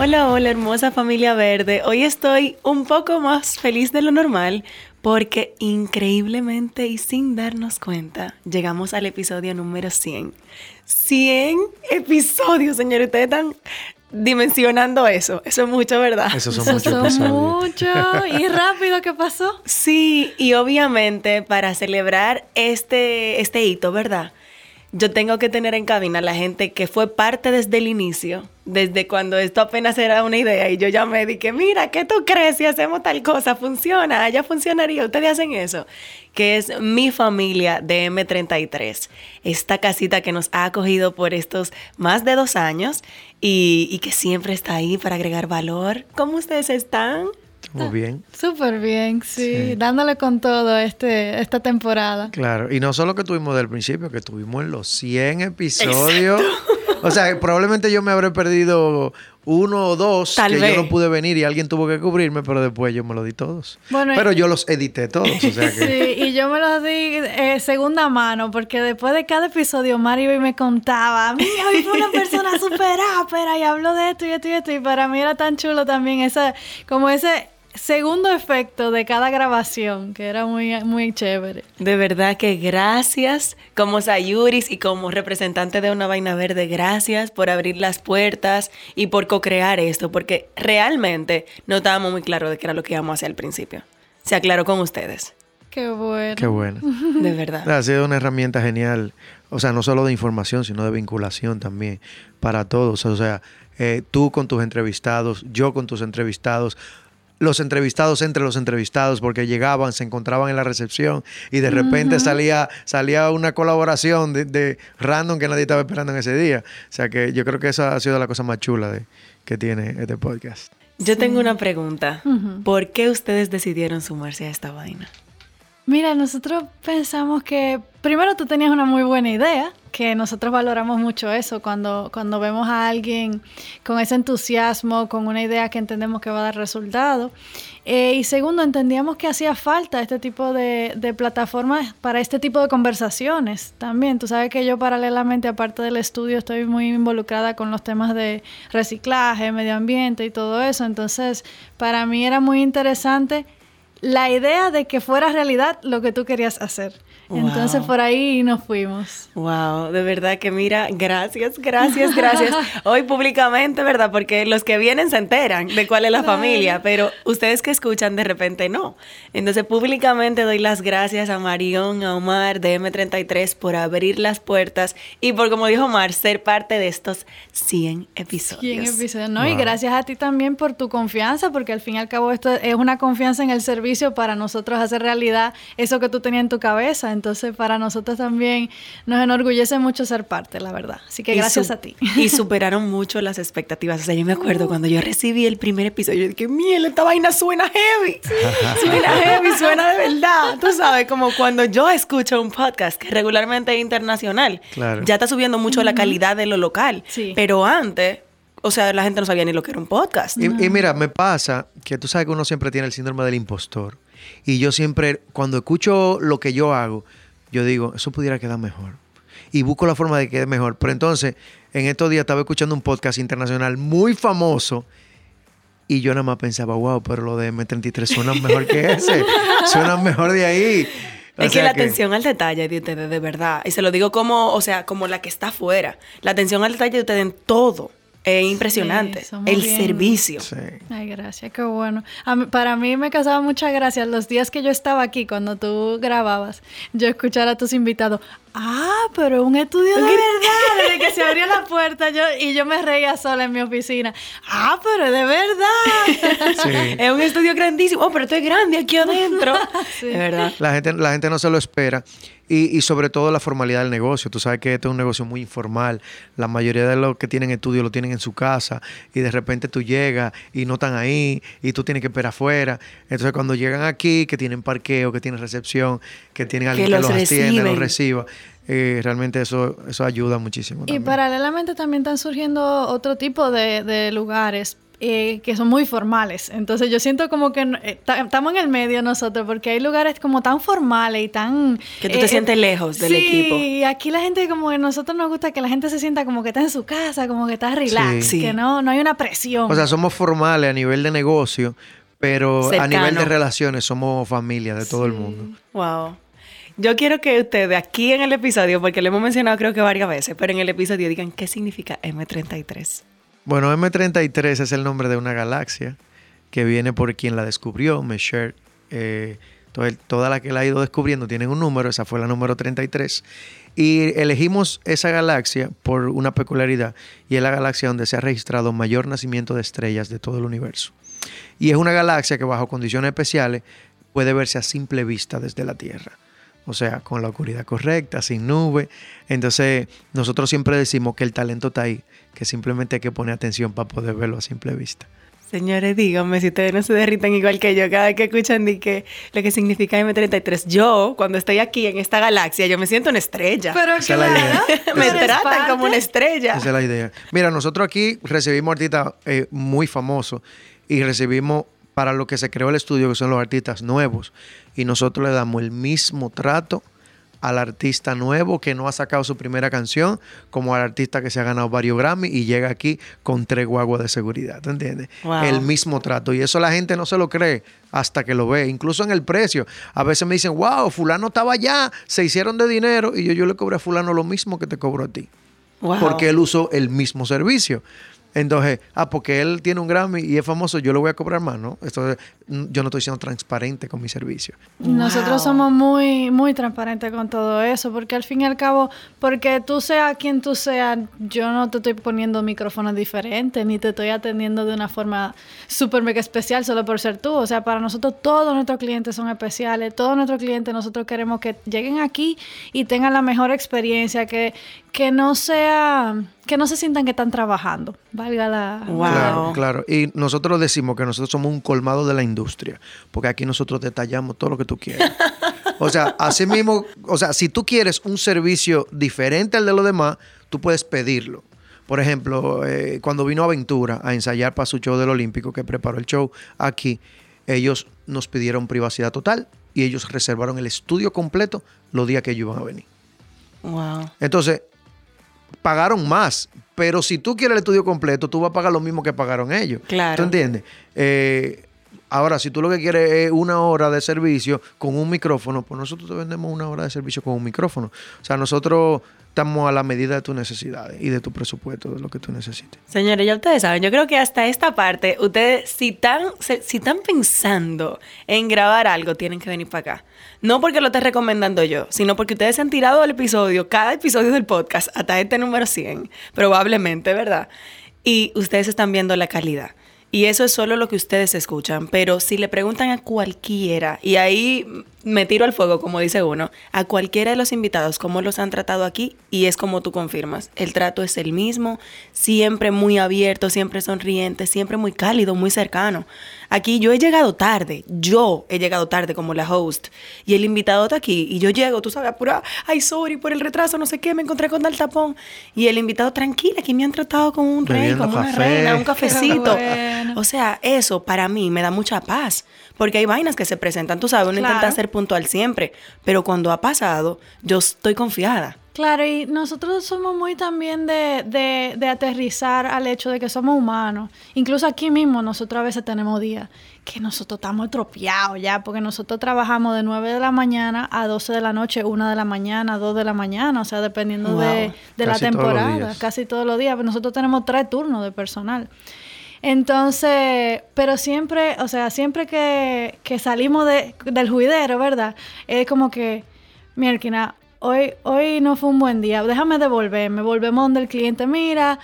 Hola, hola hermosa familia verde. Hoy estoy un poco más feliz de lo normal porque increíblemente y sin darnos cuenta llegamos al episodio número 100. 100 episodios, señores. Ustedes están dimensionando eso. Eso es mucho, ¿verdad? Eso son Eso muchos son episodios. mucho. Y rápido, ¿qué pasó? Sí, y obviamente para celebrar este, este hito, ¿verdad? Yo tengo que tener en cabina la gente que fue parte desde el inicio, desde cuando esto apenas era una idea y yo llamé y dije, mira, ¿qué tú crees si hacemos tal cosa? Funciona, ya funcionaría, ustedes hacen eso. Que es mi familia de M33, esta casita que nos ha acogido por estos más de dos años y, y que siempre está ahí para agregar valor. ¿Cómo ustedes están? Muy bien. Súper bien, sí. Sí. Dándole con todo este, esta temporada. Claro. Y no solo que tuvimos del principio, que tuvimos en los 100 episodios. O sea, probablemente yo me habré perdido uno o dos Tal que vez. yo no pude venir y alguien tuvo que cubrirme, pero después yo me lo di todos. Bueno, pero y- yo los edité todos, o sea que... Sí, y yo me lo di eh, segunda mano, porque después de cada episodio Mario me contaba, mira, hoy fue una persona súper ápera y habló de esto y esto y esto, y para mí era tan chulo también ese, como ese segundo efecto de cada grabación, que era muy, muy chévere. De verdad que gracias como Sayuris y como representante de una vaina verde, gracias por abrir las puertas y por co-crear esto, porque realmente no estábamos muy claros de qué era lo que íbamos a hacer al principio. Se aclaró con ustedes, Qué bueno. Qué bueno. de verdad. Ha sido una herramienta genial, o sea, no solo de información, sino de vinculación también para todos. O sea, eh, tú con tus entrevistados, yo con tus entrevistados, los entrevistados entre los entrevistados, porque llegaban, se encontraban en la recepción y de repente salía, salía una colaboración de, de random que nadie estaba esperando en ese día. O sea, que yo creo que esa ha sido la cosa más chula de, que tiene este podcast. Yo tengo una pregunta. ¿Por qué ustedes decidieron sumarse a esta vaina? Mira, nosotros pensamos que primero tú tenías una muy buena idea, que nosotros valoramos mucho eso cuando, cuando vemos a alguien con ese entusiasmo, con una idea que entendemos que va a dar resultado. Eh, y segundo, entendíamos que hacía falta este tipo de, de plataformas para este tipo de conversaciones también. Tú sabes que yo paralelamente, aparte del estudio, estoy muy involucrada con los temas de reciclaje, medio ambiente y todo eso. Entonces, para mí era muy interesante la idea de que fuera realidad lo que tú querías hacer. Wow. Entonces por ahí nos fuimos. Wow, de verdad que mira, gracias, gracias, gracias. Hoy públicamente, ¿verdad? Porque los que vienen se enteran de cuál es la familia, pero ustedes que escuchan de repente no. Entonces públicamente doy las gracias a Marión, a Omar de M33 por abrir las puertas y por, como dijo Omar, ser parte de estos 100 episodios. Y en episodio, ¿no? Y gracias a ti también por tu confianza, porque al fin y al cabo esto es una confianza en el servicio para nosotros hacer realidad eso que tú tenías en tu cabeza. Entonces, para nosotros también nos enorgullece mucho ser parte, la verdad. Así que Y gracias a ti. Y superaron mucho las expectativas. O sea, yo me acuerdo cuando yo recibí el primer episodio, yo dije, miel, esta vaina suena heavy. Suena heavy, suena de verdad. Tú sabes, como cuando yo escucho un podcast que regularmente es internacional, Claro. ya está subiendo mucho la calidad de lo local. Sí. Pero antes, o sea, la gente no sabía ni lo que era un podcast. Y, y mira, me pasa que tú sabes que uno siempre tiene el síndrome del impostor. Y yo siempre, cuando escucho lo que yo hago, yo digo, eso pudiera quedar mejor. Y busco la forma de que quede mejor. Pero entonces, en estos días estaba escuchando un podcast internacional muy famoso. Y yo nada más pensaba, wow, pero lo de M33 suena mejor que ese. suena mejor de ahí. O es que la atención al detalle de ustedes, de verdad, y se lo digo como, o sea, como la que está afuera, la atención al detalle de ustedes en todo, Es impresionante. Sí, el bien- servicio. Sí. Ay, gracias, qué bueno. A mí- para mí me causaba muchas gracias los días que yo estaba aquí, cuando tú grababas, yo escuchar a tus invitados. Ah, pero un estudio de verdad, desde que se abrió la puerta yo, y yo me reía sola en mi oficina. Ah, pero de verdad. Sí. Es un estudio grandísimo. Oh, pero esto es grande aquí adentro. Sí. Es verdad. La gente, la gente no se lo espera. Y, y sobre todo la formalidad del negocio. Tú sabes que este es un negocio muy informal. La mayoría de los que tienen estudio lo tienen en su casa. Y de repente tú llegas y no están ahí. Y tú tienes que esperar afuera. Entonces cuando llegan aquí, que tienen parqueo, que tienen recepción, que tienen alguien que, los los, atiende, los reciba. eh, realmente eso, eso ayuda muchísimo. Y también. paralelamente también están surgiendo otro tipo de, de lugares eh, que son muy formales. Entonces yo siento como que eh, ta- estamos en el medio nosotros porque hay lugares como tan formales y tan... Que tú te sientes lejos del sí, equipo. y aquí la gente como que a nosotros nos gusta que la gente se sienta como que está en su casa, como que está relax, Sí. que no, no hay una presión. O sea, somos formales a nivel de negocio, pero a nivel de relaciones somos familia de todo el mundo. Wow. Yo quiero que ustedes aquí en el episodio, porque lo hemos mencionado creo que varias veces, pero en el episodio digan qué significa M33. Bueno, M33 es el nombre de una galaxia que viene por quien la descubrió, Mesher. Eh, to- toda la que la ha ido descubriendo tienen un número, esa fue la número 33. Y elegimos esa galaxia por una peculiaridad, y es la galaxia donde se ha registrado mayor nacimiento de estrellas de todo el universo. Y es una galaxia que bajo condiciones especiales puede verse a simple vista desde la Tierra. O sea, con la oscuridad correcta, sin nube. Entonces, nosotros siempre decimos que el talento está ahí, que simplemente hay que poner atención para poder verlo a simple vista. Señores, díganme si ustedes no se derritan igual que yo cada vez que escuchan de que lo que significa M33. Yo, cuando estoy aquí en esta galaxia, yo me siento una estrella. Pero Esa es la idea. me tratan parte. como una estrella. Esa es la idea. Mira, nosotros aquí recibimos artistas eh, muy famosos y recibimos para lo que se creó el estudio, que son los artistas nuevos. Y nosotros le damos el mismo trato al artista nuevo que no ha sacado su primera canción, como al artista que se ha ganado varios Grammy y llega aquí con tres guaguas de seguridad, ¿te entiendes? Wow. El mismo trato. Y eso la gente no se lo cree hasta que lo ve, incluso en el precio. A veces me dicen, wow, fulano estaba allá, se hicieron de dinero y yo, yo le cobré a fulano lo mismo que te cobro a ti Wow. porque él usó el mismo servicio. Entonces, ah, porque él tiene un Grammy y es famoso, yo le voy a cobrar más, ¿no? Esto es- mm, yo no estoy siendo transparente con mi servicio. Nosotros Wow. somos muy, muy transparentes con todo eso, porque al fin y al cabo, porque tú seas quien tú seas, yo no te estoy poniendo micrófonos diferentes, ni te estoy atendiendo de una forma súper mega especial solo por ser tú. O sea, para nosotros todos nuestros clientes son especiales, todos nuestros clientes nosotros queremos que lleguen aquí y tengan la mejor experiencia, que, que no sea, que no se sientan que están trabajando, valga la... Wow. Claro, claro. Y nosotros decimos que nosotros somos un colmado de la industria, porque aquí nosotros detallamos todo lo que tú quieras. O sea, así mismo, o sea, si tú quieres un servicio diferente al de los demás, tú puedes pedirlo. Por ejemplo, eh, cuando vino Aventura a ensayar para su show del Olímpico, que preparó el show aquí, ellos nos pidieron privacidad total y ellos reservaron el estudio completo los días que ellos iban a venir. Wow. Entonces, pagaron más, pero si tú quieres el estudio completo, tú vas a pagar lo mismo que pagaron ellos. Claro. ¿Tú entiendes? Eh, ahora, si tú lo que quieres es una hora de servicio con un micrófono, pues nosotros te vendemos una hora de servicio con un micrófono. O sea, nosotros estamos a la medida de tus necesidades y de tu presupuesto, de lo que tú necesites. Señores, ya ustedes saben, yo creo que hasta esta parte, ustedes, si están, si están pensando en grabar algo, tienen que venir para acá. No porque lo esté recomendando yo, sino porque ustedes han tirado el episodio, cada episodio del podcast, hasta este número 100, probablemente, ¿verdad? Y ustedes están viendo la calidad. Y eso es solo lo que ustedes escuchan. Pero si le preguntan a cualquiera, y ahí me tiro al fuego, como dice uno, a cualquiera de los invitados, cómo los han tratado aquí, y es como tú confirmas. El trato es el mismo, siempre muy abierto, siempre sonriente, siempre muy cálido, muy cercano. Aquí yo he llegado tarde, yo he llegado tarde como la host, y el invitado está aquí, y yo llego, tú sabes, apurada, ay, sorry por el retraso, no sé qué, me encontré con tal tapón. Y el invitado, tranquila, aquí me han tratado como un rey, Bebiendo como una reina, un cafecito. bueno. O sea, eso para mí me da mucha paz, porque hay vainas que se presentan, tú sabes, uno Claro. intenta ser puntual siempre, pero cuando ha pasado, yo estoy confiada. Claro, y nosotros somos muy también de, de, de, aterrizar al hecho de que somos humanos. Incluso aquí mismo nosotros a veces tenemos días que nosotros estamos estropeados ya, porque nosotros trabajamos de 9 de la mañana a 12 de la noche, 1 de la mañana, 2 de la mañana, o sea, dependiendo de, de la temporada, casi todos los días. Nosotros tenemos tres turnos de personal. Entonces, pero siempre, o sea, siempre que, que salimos de, del juidero, ¿verdad? Es como que, mierda, hoy, hoy no fue un buen día, déjame devolverme, volvemos donde el cliente, mira,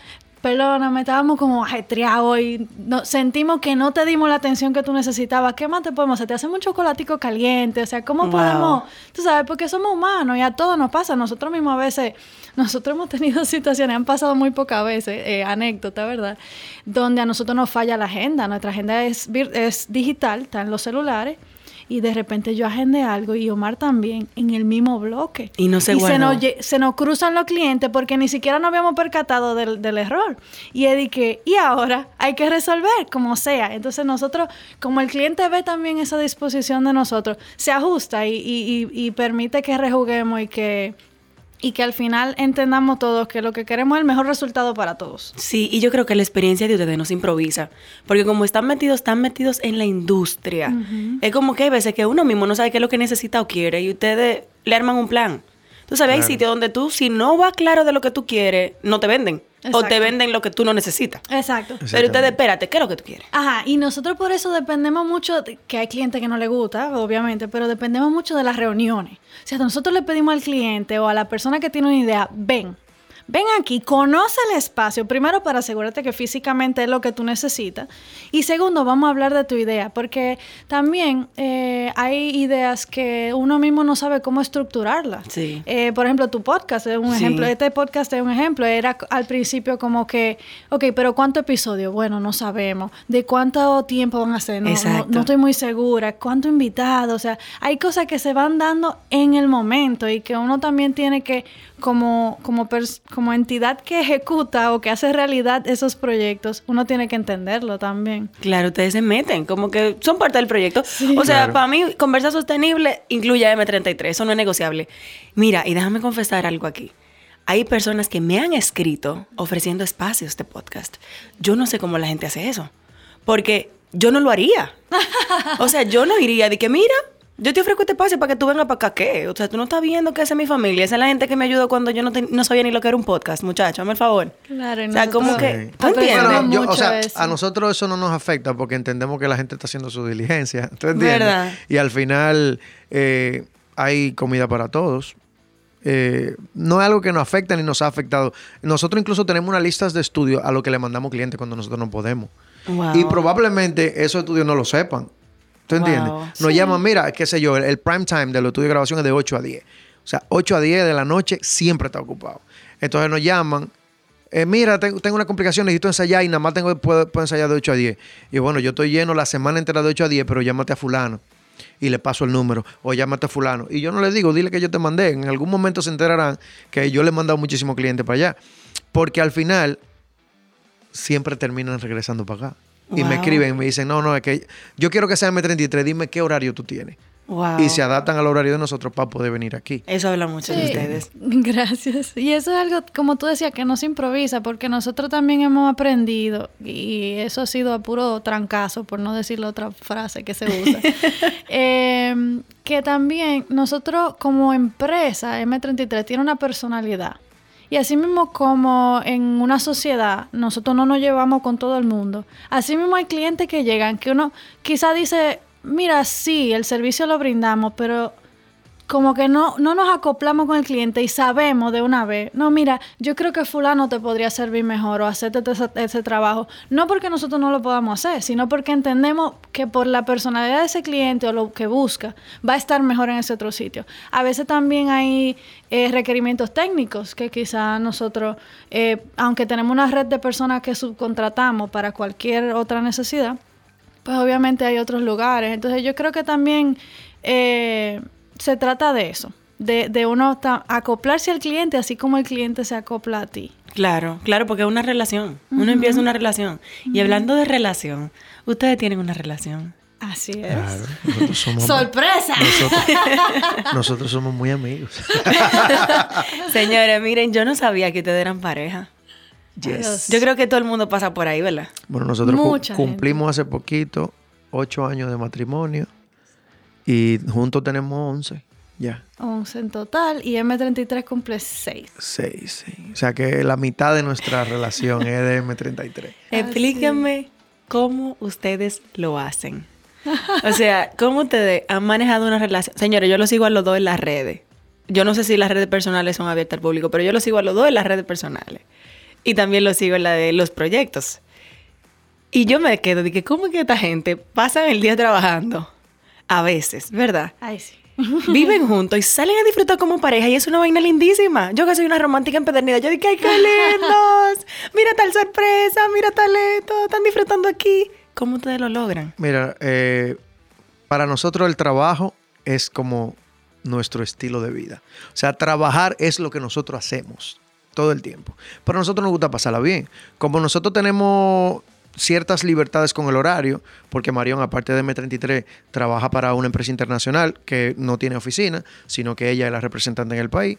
perdóname, estábamos como ajetreados y no, sentimos que no te dimos la atención que tú necesitabas. ¿Qué más te podemos hacer? Te hacemos un chocolatico caliente, o sea, ¿cómo podemos? Tú sabes, porque somos humanos y a todos nos pasa. Nosotros mismos a veces, nosotros hemos tenido situaciones, han pasado muy pocas veces, eh, anécdota, ¿verdad? Donde a nosotros nos falla la agenda. Nuestra agenda es, es digital, está en los celulares y de repente yo agendé algo y Omar también en el mismo bloque. Y no se y se nos, se nos cruzan los clientes porque ni siquiera nos habíamos percatado del, del error. Y es que, y ahora hay que resolver como sea. Entonces nosotros, como el cliente ve también esa disposición de nosotros, se ajusta y, y, y permite que rejuguemos y que y que al final entendamos todos que lo que queremos es el mejor resultado para todos. Sí, y yo creo que la experiencia de ustedes no se improvisa, porque como están metidos, están metidos en la industria. Es como que hay veces que uno mismo no sabe qué es lo que necesita o quiere y ustedes le arman un plan. Tú sabes, hay sitios donde tú, si no va claro de lo que tú quieres, no te venden. O te venden lo que tú no necesitas. Exacto. Pero ustedes, espérate, ¿qué es lo que tú quieres? Ajá, y nosotros por eso dependemos mucho, que hay clientes que no les gusta, obviamente, pero dependemos mucho de las reuniones. O sea, nosotros le pedimos al cliente o a la persona que tiene una idea, ven, Ven aquí, conoce el espacio, primero para asegurarte que físicamente es lo que tú necesitas y segundo, vamos a hablar de tu idea, porque también eh, hay ideas que uno mismo no sabe cómo estructurarlas. Sí. Eh, por ejemplo, tu podcast es un ejemplo, este podcast es un ejemplo, era al principio como que, ok, pero ¿cuánto episodio? Bueno, no sabemos. ¿De cuánto tiempo van a ser? No, no, estoy muy segura. ¿Cuánto invitado? O sea, hay cosas que se van dando en el momento y que uno también tiene que como, como, como entidad que ejecuta o que hace realidad esos proyectos, uno tiene que entenderlo también. Claro, ustedes se meten, como que son parte del proyecto. o sea, para mí, conversa sostenible incluye M33, eso no es negociable. Mira, y déjame confesar algo aquí. Hay personas que me han escrito ofreciendo espacios de podcast. Yo no sé cómo la gente hace eso, porque yo no lo haría. o sea, yo no iría de que, mira, yo te ofrezco este espacio para que tú vengas para acá, ¿qué? O sea, tú no estás viendo que esa es mi familia. Esa es la gente que me ayudó cuando yo no, no sabía ni lo que era un podcast, muchacho. Hazme el favor. Claro, O sea, como que... ¿Tú entiendes? o sea, a nosotros eso no nos afecta porque entendemos que la gente está haciendo su diligencia. ¿Tú entiendes? ¿Verdad? Y al final eh, hay comida para todos. Eh, no es algo que nos afecta ni nos ha afectado. Nosotros incluso tenemos unas listas de estudios a lo que le mandamos clientes cuando nosotros no podemos. Y probablemente esos estudios no lo sepan. ¿Tú entiendes? Nos llaman, mira, qué sé yo, el, prime time de los estudios de grabación es de 8 a 10. O sea, 8 a 10 de la noche siempre está ocupado. Entonces nos llaman, eh, mira, tengo, una complicación, necesito ensayar y nada más tengo, puedo, ensayar de 8 a 10. Y bueno, yo estoy lleno la semana entera de 8 a 10, pero llámate a fulano y le paso el número o llámate a fulano. Y yo no le digo, dile que yo te mandé. En algún momento se enterarán que yo le he mandado muchísimos clientes para allá. Porque al final siempre terminan regresando para acá. Y me escriben y me dicen, no, no, es que yo quiero que sea M33, dime qué horario tú tienes. Y se adaptan al horario de nosotros para poder venir aquí. Eso habla mucho de ustedes. Gracias. Y eso es algo, como tú decías, que no se improvisa, porque nosotros también hemos aprendido, y eso ha sido a puro trancazo, por no decir la otra frase que se usa, em, que también nosotros como empresa, M33, tiene una personalidad. Y así mismo como en una sociedad nosotros no nos llevamos con todo el mundo, así mismo hay clientes que llegan que uno quizá dice, mira, sí, el servicio lo brindamos, pero como que no, no nos acoplamos con el cliente y sabemos de una vez, no, mira, yo creo que fulano te podría servir mejor o hacerte ese, trabajo. No porque nosotros no lo podamos hacer, sino porque entendemos que por la personalidad de ese cliente o lo que busca, va a estar mejor en ese otro sitio. A veces también hay eh, requerimientos técnicos que quizá nosotros, eh, aunque tenemos una red de personas que subcontratamos para cualquier otra necesidad, pues obviamente hay otros lugares. Entonces yo creo que también... Eh, se trata de eso, de, de uno acoplarse al cliente así como el cliente se acopla a ti. Claro, claro, porque es una relación. Uno empieza una relación. Y hablando de relación, ustedes tienen una relación. Así es. Claro, nosotros somos, ¡Sorpresa! nosotros, nosotros somos muy amigos. Señores, miren, yo no sabía que ustedes eran pareja. Yes. Yo creo que todo el mundo pasa por ahí, ¿verdad? Bueno, nosotros cu- cumplimos hace poquito ocho años de matrimonio y juntos tenemos 11. Ya. 11 en total y M33 cumple 6. Seis, sí. O sea que la mitad de nuestra relación es de M33. Explíquenme cómo ustedes lo hacen. O sea, cómo ustedes han manejado una relación. Señores, yo lo sigo a los dos en las redes. Yo no sé si las redes personales son abiertas al público, pero yo lo sigo a los dos en las redes personales. Y también lo sigo en la de los proyectos. Y yo me quedo de que, ¿cómo es que esta gente pasa el día trabajando? A veces, ¿verdad? Ay, sí. Viven juntos y salen a disfrutar como pareja y es una vaina lindísima. Yo que soy una romántica empedernida, yo digo, ¡ay, qué lindos! Mira tal sorpresa, mira tal esto, están disfrutando aquí. ¿Cómo ustedes lo logran? Mira, eh, para nosotros el trabajo es como nuestro estilo de vida. O sea, trabajar es lo que nosotros hacemos todo el tiempo. Pero a nosotros nos gusta pasarla bien. Como nosotros tenemos ciertas libertades con el horario, porque Marión, aparte de M33, trabaja para una empresa internacional que no tiene oficina, sino que ella es la representante en el país.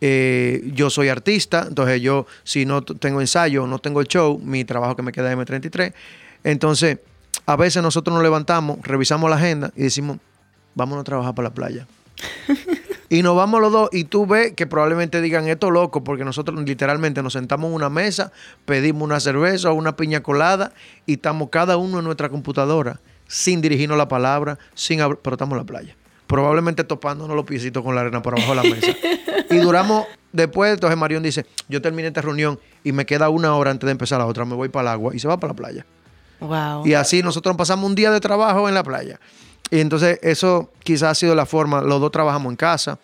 Eh, yo soy artista, entonces yo, si no tengo ensayo, no tengo el show, mi trabajo que me queda es M33. Entonces, a veces nosotros nos levantamos, revisamos la agenda y decimos, vámonos a trabajar para la playa. y nos vamos los dos y tú ves que probablemente digan esto loco porque nosotros literalmente nos sentamos en una mesa, pedimos una cerveza o una piña colada y estamos cada uno en nuestra computadora sin dirigirnos la palabra, sin pero estamos en la playa. Probablemente topándonos los piecitos con la arena por abajo de la mesa. y duramos, después, entonces Marión dice, yo terminé esta reunión y me queda una hora antes de empezar la otra, me voy para el agua y se va para la playa. Wow. Y así nosotros pasamos un día de trabajo en la playa. Y entonces eso quizás ha sido la forma, los dos trabajamos en casa.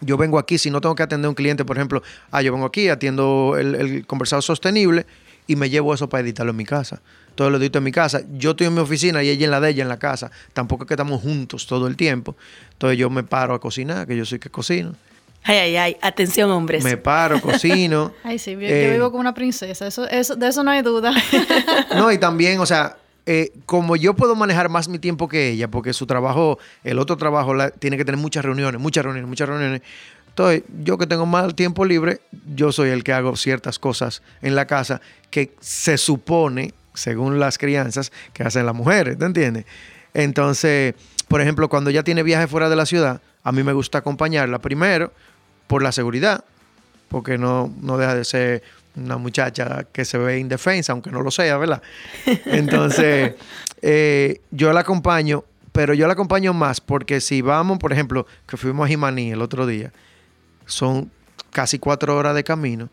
Yo vengo aquí, si no tengo que atender a un cliente, por ejemplo, ah, yo vengo aquí, atiendo el, el conversado sostenible y me llevo eso para editarlo en mi casa. Todo lo edito en mi casa. Yo estoy en mi oficina y ella en la de ella en la casa. Tampoco es que estamos juntos todo el tiempo. Entonces yo me paro a cocinar, que yo soy que cocino. Ay, ay, ay. Atención, hombres. Me paro, cocino. Ay, sí, yo, yo Eh, vivo como una princesa. Eso, eso, de eso no hay duda. No, y también, o sea, eh, como yo puedo manejar más mi tiempo que ella, porque su trabajo, el otro trabajo, la- tiene que tener muchas reuniones, muchas reuniones, muchas reuniones. Entonces, yo que tengo más tiempo libre, yo soy el que hago ciertas cosas en la casa que se supone, según las crianzas, que hacen las mujeres, ¿te entiendes? Entonces, por ejemplo, cuando ella tiene viaje fuera de la ciudad, a mí me gusta acompañarla primero por la seguridad, porque no, no deja de ser una muchacha que se ve indefensa, aunque no lo sea, ¿verdad? Entonces, eh, yo la acompaño, pero yo la acompaño más porque si vamos, por ejemplo, que fuimos a Jimaní el otro día, son casi cuatro horas de camino.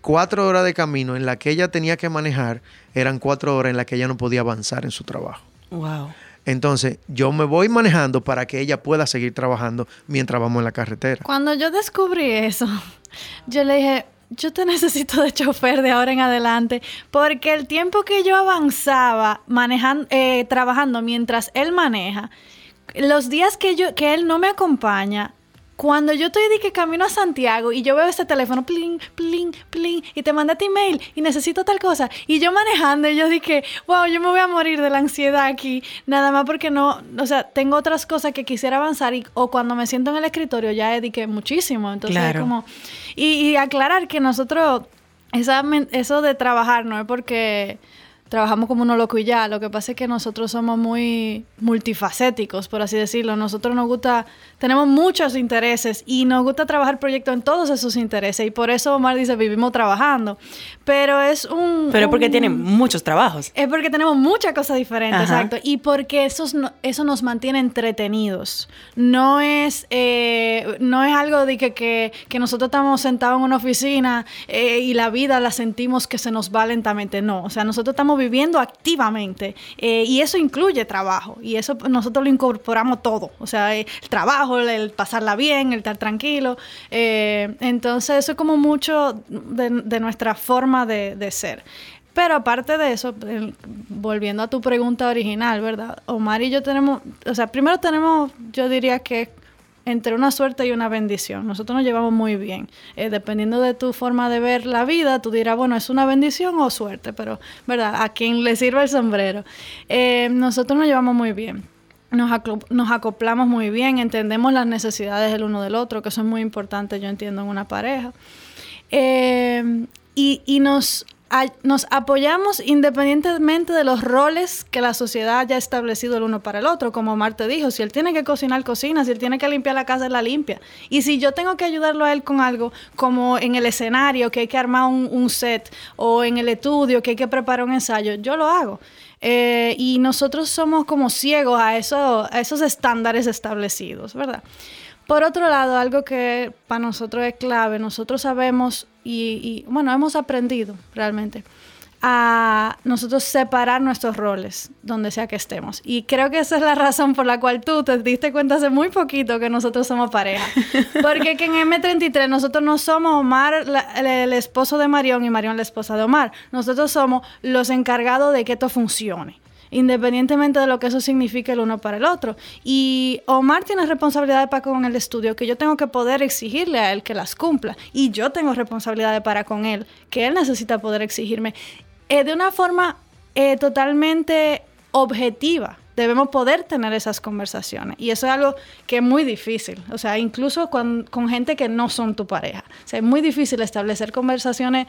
Cuatro horas de camino en la que ella tenía que manejar eran cuatro horas en las que ella no podía avanzar en su trabajo. Wow. Entonces, yo me voy manejando para que ella pueda seguir trabajando mientras vamos en la carretera. Cuando yo descubrí eso, yo le dije, yo te necesito de chofer de ahora en adelante, porque el tiempo que yo avanzaba manejando, eh, trabajando mientras él maneja, los días que yo, que él no me acompaña, cuando yo estoy de que camino a Santiago y yo veo ese teléfono, plin, plin, plin, y te mandé tu email y necesito tal cosa, y yo manejando, y yo dije, wow, yo me voy a morir de la ansiedad aquí, nada más porque no, o sea, tengo otras cosas que quisiera avanzar, y, o cuando me siento en el escritorio ya dediqué muchísimo, entonces Claro. como, y, y aclarar que nosotros, esa, eso de trabajar no es porque trabajamos como uno loco y ya. Lo que pasa es que nosotros somos muy multifacéticos, por así decirlo. Nosotros nos gusta, tenemos muchos intereses y nos gusta trabajar proyectos en todos esos intereses. Y por eso Omar dice, vivimos trabajando. Pero es un... Pero porque un- tienen muchos trabajos. es porque tenemos muchas cosas diferentes, Ajá. exacto. Y porque eso, es no- eso nos mantiene entretenidos. No es, eh, no es algo de que, que, que nosotros estamos sentados en una oficina eh, y la vida la sentimos que se nos va lentamente. No, o sea, nosotros estamos viviendo activamente eh, y eso incluye trabajo. Y eso nosotros lo incorporamos todo. O sea, el trabajo, el, pasarla bien, el estar tranquilo. Eh, entonces, eso es como mucho de, nuestra forma de, ser. Pero aparte de eso, volviendo a tu pregunta original, ¿verdad? Omar y yo tenemos, o sea, primero tenemos, yo diría que entre una suerte y una bendición. Nosotros nos llevamos muy bien. Eh, dependiendo de tu forma de ver la vida, tú dirás, bueno, es una bendición o suerte, pero, ¿verdad? A quien le sirva el sombrero. Eh, nosotros nos llevamos muy bien. Nos, nos acoplamos muy bien, entendemos las necesidades del uno del otro, que eso es muy importante, yo entiendo, en una pareja. Eh, y y nos, nos apoyamos independientemente de los roles que la sociedad haya establecido el uno para el otro. Como Marte dijo, si él tiene que cocinar, cocina, si él tiene que limpiar la casa, la limpia. Y si yo tengo que ayudarlo a él con algo, como en el escenario, que hay que armar un, set, o en el estudio, que hay que preparar un ensayo, yo lo hago. Eh, y nosotros somos como ciegos a, a esos estándares establecidos, ¿verdad? Por otro lado, algo que para nosotros es clave, nosotros sabemos y, y, bueno, hemos aprendido realmente a nosotros separar nuestros roles donde sea que estemos. Y creo que esa es la razón por la cual tú te diste cuenta hace muy poquito que nosotros somos pareja. Porque que en M33 nosotros no somos Omar, la- el, el esposo de Marión, y Marión la esposa de Omar. Nosotros somos los encargados de que esto funcione independientemente de lo que eso signifique el uno para el otro. Y Omar tiene responsabilidades para con el estudio que yo tengo que poder exigirle a él que las cumpla. Y yo tengo responsabilidades para con él que él necesita poder exigirme. Eh, de una forma eh, totalmente objetiva. Debemos poder tener esas conversaciones. Y eso es algo que es muy difícil. O sea, incluso con, con gente que no son tu pareja. O sea, es muy difícil establecer conversaciones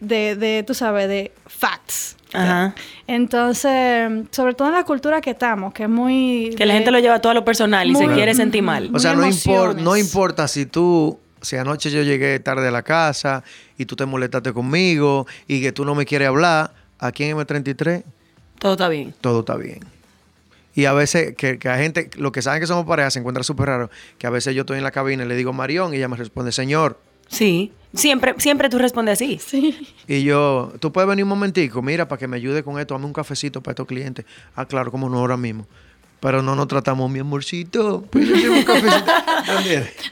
de, de tú sabes, de facts. Ajá. Entonces, sobre todo en la cultura que estamos, que es muy... Que la gente lo lleva todo a lo personal y se Muy- quiere sentir mal. O sea, no, no importa si tú, si anoche yo llegué tarde a la casa y tú te molestaste conmigo y que tú no me quieres hablar, aquí en M33 Todo está bien. todo está bien. Y a veces que, que hay gente, lo que saben que somos pareja se encuentra súper raro, que a veces yo estoy en la cabina y le digo Marión y ella me responde Señor. Sí. Siempre, siempre tú respondes así. Sí. Y yo, tú puedes venir un momentico, mira, para que me ayude con esto, dame un cafecito para estos clientes. Ah, claro, como no ahora mismo. Pero no nos tratamos, mi amorcito. Pues yo un cafecito.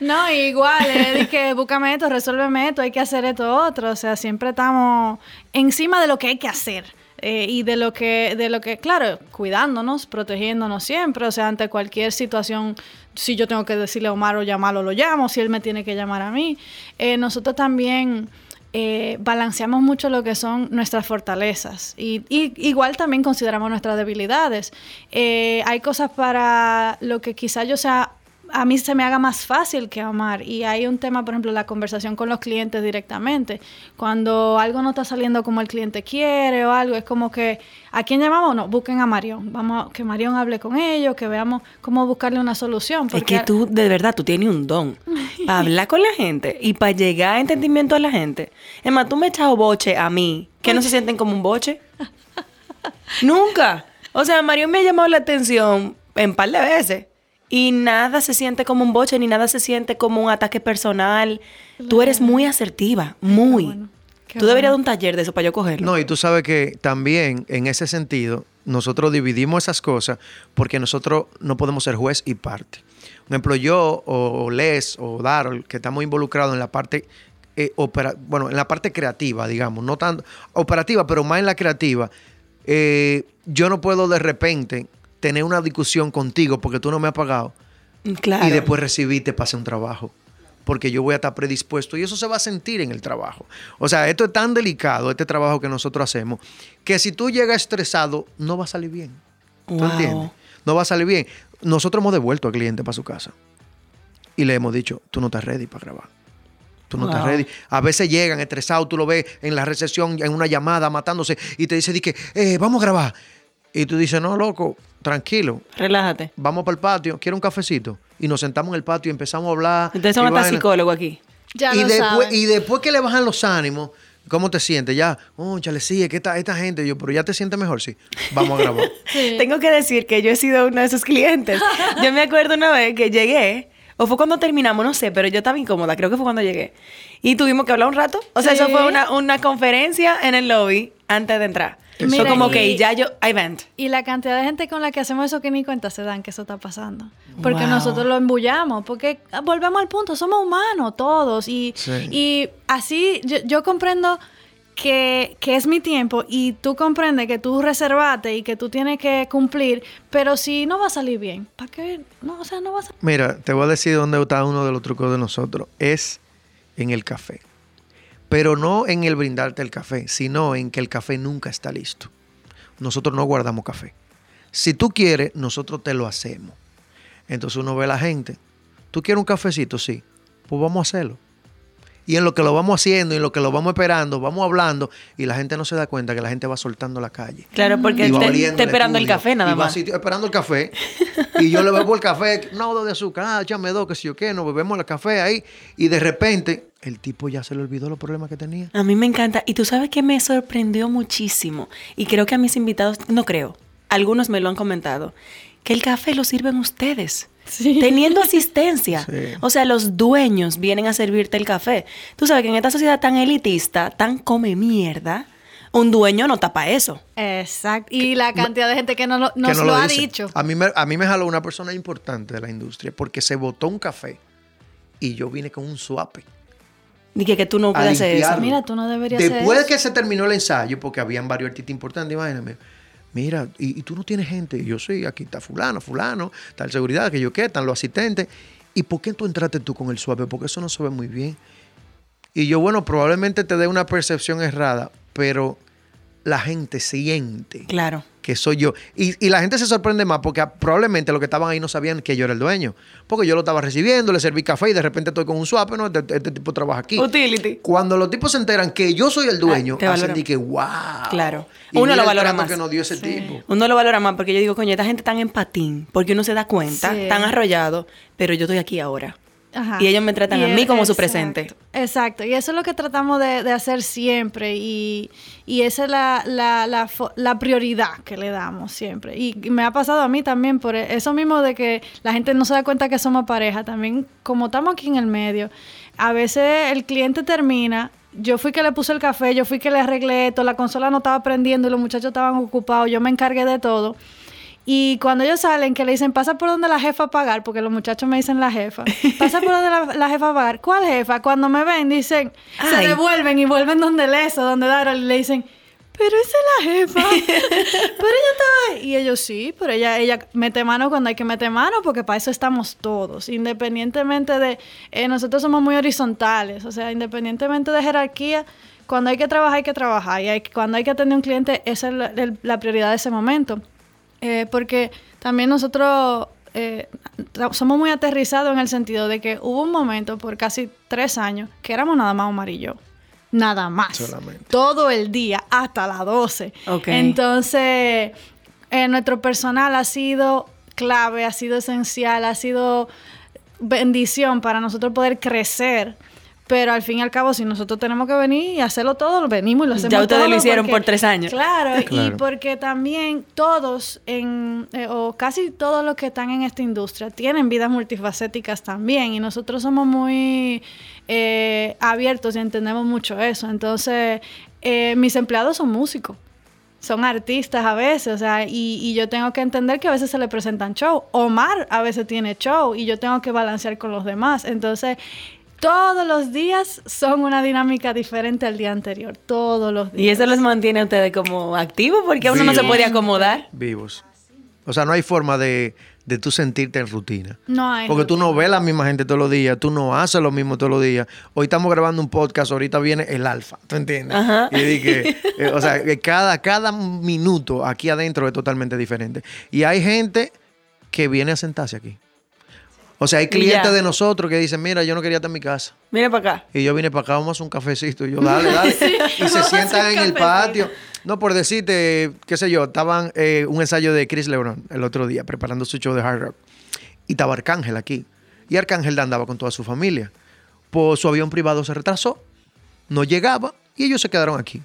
No, igual, es de que búscame esto, resuélveme esto, hay que hacer esto otro. O sea, siempre estamos encima de lo que hay que hacer. eh, y de lo que, de lo que, claro, cuidándonos, protegiéndonos siempre. O sea, ante cualquier situación, si yo tengo que decirle a Omar o llamarlo, lo llamo. Si él me tiene que llamar a mí. Eh, nosotros también eh, balanceamos mucho lo que son nuestras fortalezas y, igual también consideramos nuestras debilidades. Eh, hay cosas para lo que quizá yo sea a mí se me haga más fácil que amar. Y hay un tema, por ejemplo, la conversación con los clientes directamente. Cuando algo no está saliendo como el cliente quiere o algo, es como que, ¿a quién llamamos? No, busquen a Marión. Vamos a que Marión hable con ellos, que veamos cómo buscarle una solución. Es porque- que tú, de verdad, tú tienes un don para hablar con la gente y para llegar a entendimiento a la gente. Es más, tú me has echado boche a mí, que no se sienten como un boche. Nunca. O sea, Mario me ha llamado la atención en par de veces. Y nada se siente como un boche, ni nada se siente como un ataque personal. Tú eres muy asertiva, muy. bueno, qué Tú deberías de un taller de eso para yo cogerlo. No, y tú sabes que también en ese sentido nosotros dividimos esas cosas porque nosotros no podemos ser juez y parte. Por ejemplo, yo o Les o Darol, que estamos involucrados en la parte eh, opera- bueno, en la parte creativa, digamos, no tan operativa, pero más en la creativa, eh, yo no puedo de repente tener una discusión contigo porque tú no me has pagado Claro. y después recibirte para hacer un trabajo. Porque yo voy a estar predispuesto y eso se va a sentir en el trabajo. O sea, esto es tan delicado, este trabajo que nosotros hacemos, que si tú llegas estresado, no va a salir bien. ¿Tú Wow. entiendes? No va a salir bien. Nosotros hemos devuelto al cliente para su casa y le hemos dicho, tú no estás ready para grabar. Tú no estás ready. A veces llegan estresados, tú lo ves en la recepción, en una llamada, matándose, y te dice, di que, eh, vamos a grabar. Y tú dices, no, loco, tranquilo, Relájate. vamos para el patio, quiero un cafecito. Y nos sentamos en el patio y empezamos a hablar. Ustedes son y hasta psicólogos aquí. Ya y, después, saben. y después que le bajan los ánimos, ¿cómo te sientes? Ya, oh, chale, sí, es que esta, esta gente, yo, pero ya te sientes mejor, sí. Vamos a grabar. Sí. Tengo que decir que yo he sido uno de esos clientes. Yo me acuerdo una vez que llegué, o fue cuando terminamos, no sé, pero yo estaba incómoda, creo que fue cuando llegué. Y tuvimos que hablar un rato. O sea, eso fue una, una conferencia en el lobby antes de entrar. Mira, como y- que ya yo, I vent. Y la cantidad de gente con la que hacemos eso que ni cuenta se dan que eso está pasando. Porque Wow. nosotros lo embullamos, porque ah, volvemos al punto, somos humanos todos. Y, Sí. y así yo, yo comprendo que, que es mi tiempo y tú comprendes que tú reservaste y que tú tienes que cumplir, pero si no va a salir bien, ¿para qué? No, o sea, no va a salir. Mira, te voy a decir dónde está uno de los trucos de nosotros. Es en el café. Pero no en el brindarte el café, sino en que el café nunca está listo. Nosotros no guardamos café. Si tú quieres, nosotros te lo hacemos. Entonces uno ve a la gente. ¿Tú quieres un cafecito? Sí. Pues vamos a hacerlo. Y en lo que lo vamos haciendo y en lo que lo vamos esperando, vamos hablando y la gente no se da cuenta que la gente va soltando la calle. Claro, porque está esperando el café nada más. esperando el café. y yo le bebo el café, no, dos de azúcar, ah, échame dos, que si yo qué, nos bebemos el café ahí. Y de repente, el tipo ya se le olvidó los problemas que tenía. A mí me encanta. Y tú sabes que me sorprendió muchísimo. Y creo que a mis invitados, no creo, algunos me lo han comentado, que el café lo sirven ustedes. Sí. Teniendo asistencia. Sí. O sea, los dueños vienen a servirte el café. Tú sabes que en esta sociedad tan elitista, tan come mierda, un dueño no tapa eso. Exacto. Y la cantidad de gente que nos lo, nos que no lo, ha dicho. A mí, me, a mí me jaló una persona importante de la industria porque se botó un café y yo vine con un suape. Dije que tú no puedes hacer eso. Mira, tú no deberías hacer Después de eso. que se terminó el ensayo, porque habían varios artistas importantes, imagíname. Mira, y, tú no tienes gente. Y yo sí, aquí está fulano, fulano, tal seguridad, que yo qué, están los asistentes. ¿Y por qué tú entraste tú con el suave? Porque eso no se ve muy bien. Y yo, bueno, probablemente te dé una percepción errada, pero la gente siente Claro. Que soy yo. Y, y la gente se sorprende más porque probablemente los que estaban ahí no sabían que yo era el dueño. Porque yo lo estaba recibiendo, le serví café y de repente estoy con un swap, ¿no? Este, este tipo trabaja aquí. Utility. Cuando los tipos se enteran que yo soy el dueño, Ah, hacen que wow. Claro. Y Uno lo valora más. que nos dio ese Sí. tipo. Uno lo valora más porque yo digo, coño, esta gente tan en patín, porque uno se da cuenta, Sí. tan arrollado, pero yo estoy aquí ahora. Ajá. Y ellos me tratan Y a mí como su presente. Exacto, y eso es lo que tratamos de, de hacer siempre y, y esa es la, la, la, prioridad que le damos siempre. Y me ha pasado a mí también por eso mismo de que la gente no se da cuenta que somos pareja, también como estamos aquí en el medio, a veces el cliente termina. Yo fui que le puse el café, yo fui que le arreglé esto, la consola no estaba prendiendo y los muchachos estaban ocupados, yo me encargué de todo. Y cuando ellos salen, que le dicen, pasa por donde la jefa a pagar, porque los muchachos me dicen la jefa, pasa por donde la, la jefa a pagar. ¿Cuál jefa? Cuando me ven, dicen, se devuelven y vuelven donde Leso, donde Daro, y le dicen, pero esa es la jefa. pero ella estaba. Y ellos sí, pero ella, ella mete mano cuando hay que meter mano, porque para eso estamos todos. Independientemente de. eh, nosotros somos muy horizontales, o sea, independientemente de jerarquía, cuando hay que trabajar, hay que trabajar. Y hay, cuando hay que atender a un cliente, esa es la, el- la prioridad de ese momento. Eh, porque también nosotros eh, somos muy aterrizados en el sentido de que hubo un momento por casi tres años que éramos nada más Omar y yo. Nada más. Solamente. Todo el día, hasta las 12. Ok. Entonces, eh, nuestro personal ha sido clave, ha sido esencial, ha sido bendición para nosotros poder crecer. Pero al fin y al cabo, si nosotros tenemos que venir y hacerlo todo, lo venimos y lo hacemos Ya ustedes todo lo hicieron porque- por tres años. Claro, y porque también todos, en, eh, o casi todos los que están en esta industria, tienen vidas multifacéticas también. Y nosotros somos muy eh, abiertos y entendemos mucho eso. Entonces, eh, mis empleados son músicos. Son artistas a veces, o sea, y, y yo tengo que entender que a veces se le presentan show. Omar a veces tiene show y yo tengo que balancear con los demás. Entonces, todos los días son una dinámica diferente al día anterior. Todos los días. Y eso los mantiene a ustedes como activos porque uno no se puede acomodar. Vivos. O sea, no hay forma de, de tú sentirte en rutina. No hay. Porque tú no ves la misma gente todos los días, tú no haces lo mismo todos los días. Hoy estamos grabando un podcast, ahorita viene el alfa, ¿tú entiendes? Ajá. Y dije, eh, o sea, que cada, cada minuto aquí adentro es totalmente diferente. Y hay gente que viene a sentarse aquí. O sea, hay clientes de nosotros que dicen, mira, yo no quería estar en mi casa. Mire para acá. Y yo vine para acá, vamos a hacer un cafecito. Y yo, dale, dale. y se sientan en el patio. No, por decirte, qué sé yo, estaban eh, un ensayo de Chris Lebron el otro día, preparando su show de Hard Rock. Y estaba Arcángel aquí. Y Arcángel andaba con toda su familia. Pues su avión privado se retrasó, no llegaba y ellos se quedaron aquí.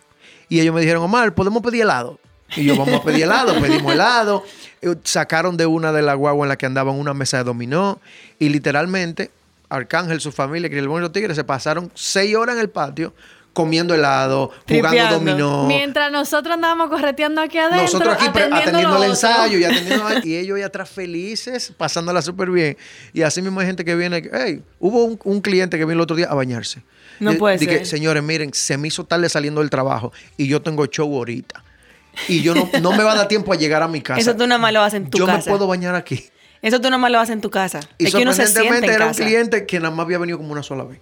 Y ellos me dijeron, Omar, ¿podemos pedir helado? Y yo, vamos a pedir helado, pedimos helado. Eh, Sacaron de una de las guaguas en la que andaban una mesa de dominó. Y literalmente, Arcángel, su familia, que el los tigres, se pasaron seis horas en el patio comiendo helado, jugando dominó. Mientras nosotros andábamos correteando aquí adentro, Nosotros aquí atendiendo lo el ensayo y atendiendo y ellos ahí atrás felices, pasándola súper bien. Y así mismo hay gente que viene, hey, hubo un, un cliente que vino el otro día a bañarse. No Y- puede dije, ser. señores, miren, se me hizo tarde saliendo del trabajo y yo tengo show ahorita. Y yo no, no me va a dar tiempo a llegar a mi casa. Eso tú nada más lo haces en tu yo casa. me puedo bañar aquí. Eso tú nada más lo haces en tu casa. Y es que uno se siente en era un cliente que nada más había venido como una sola vez.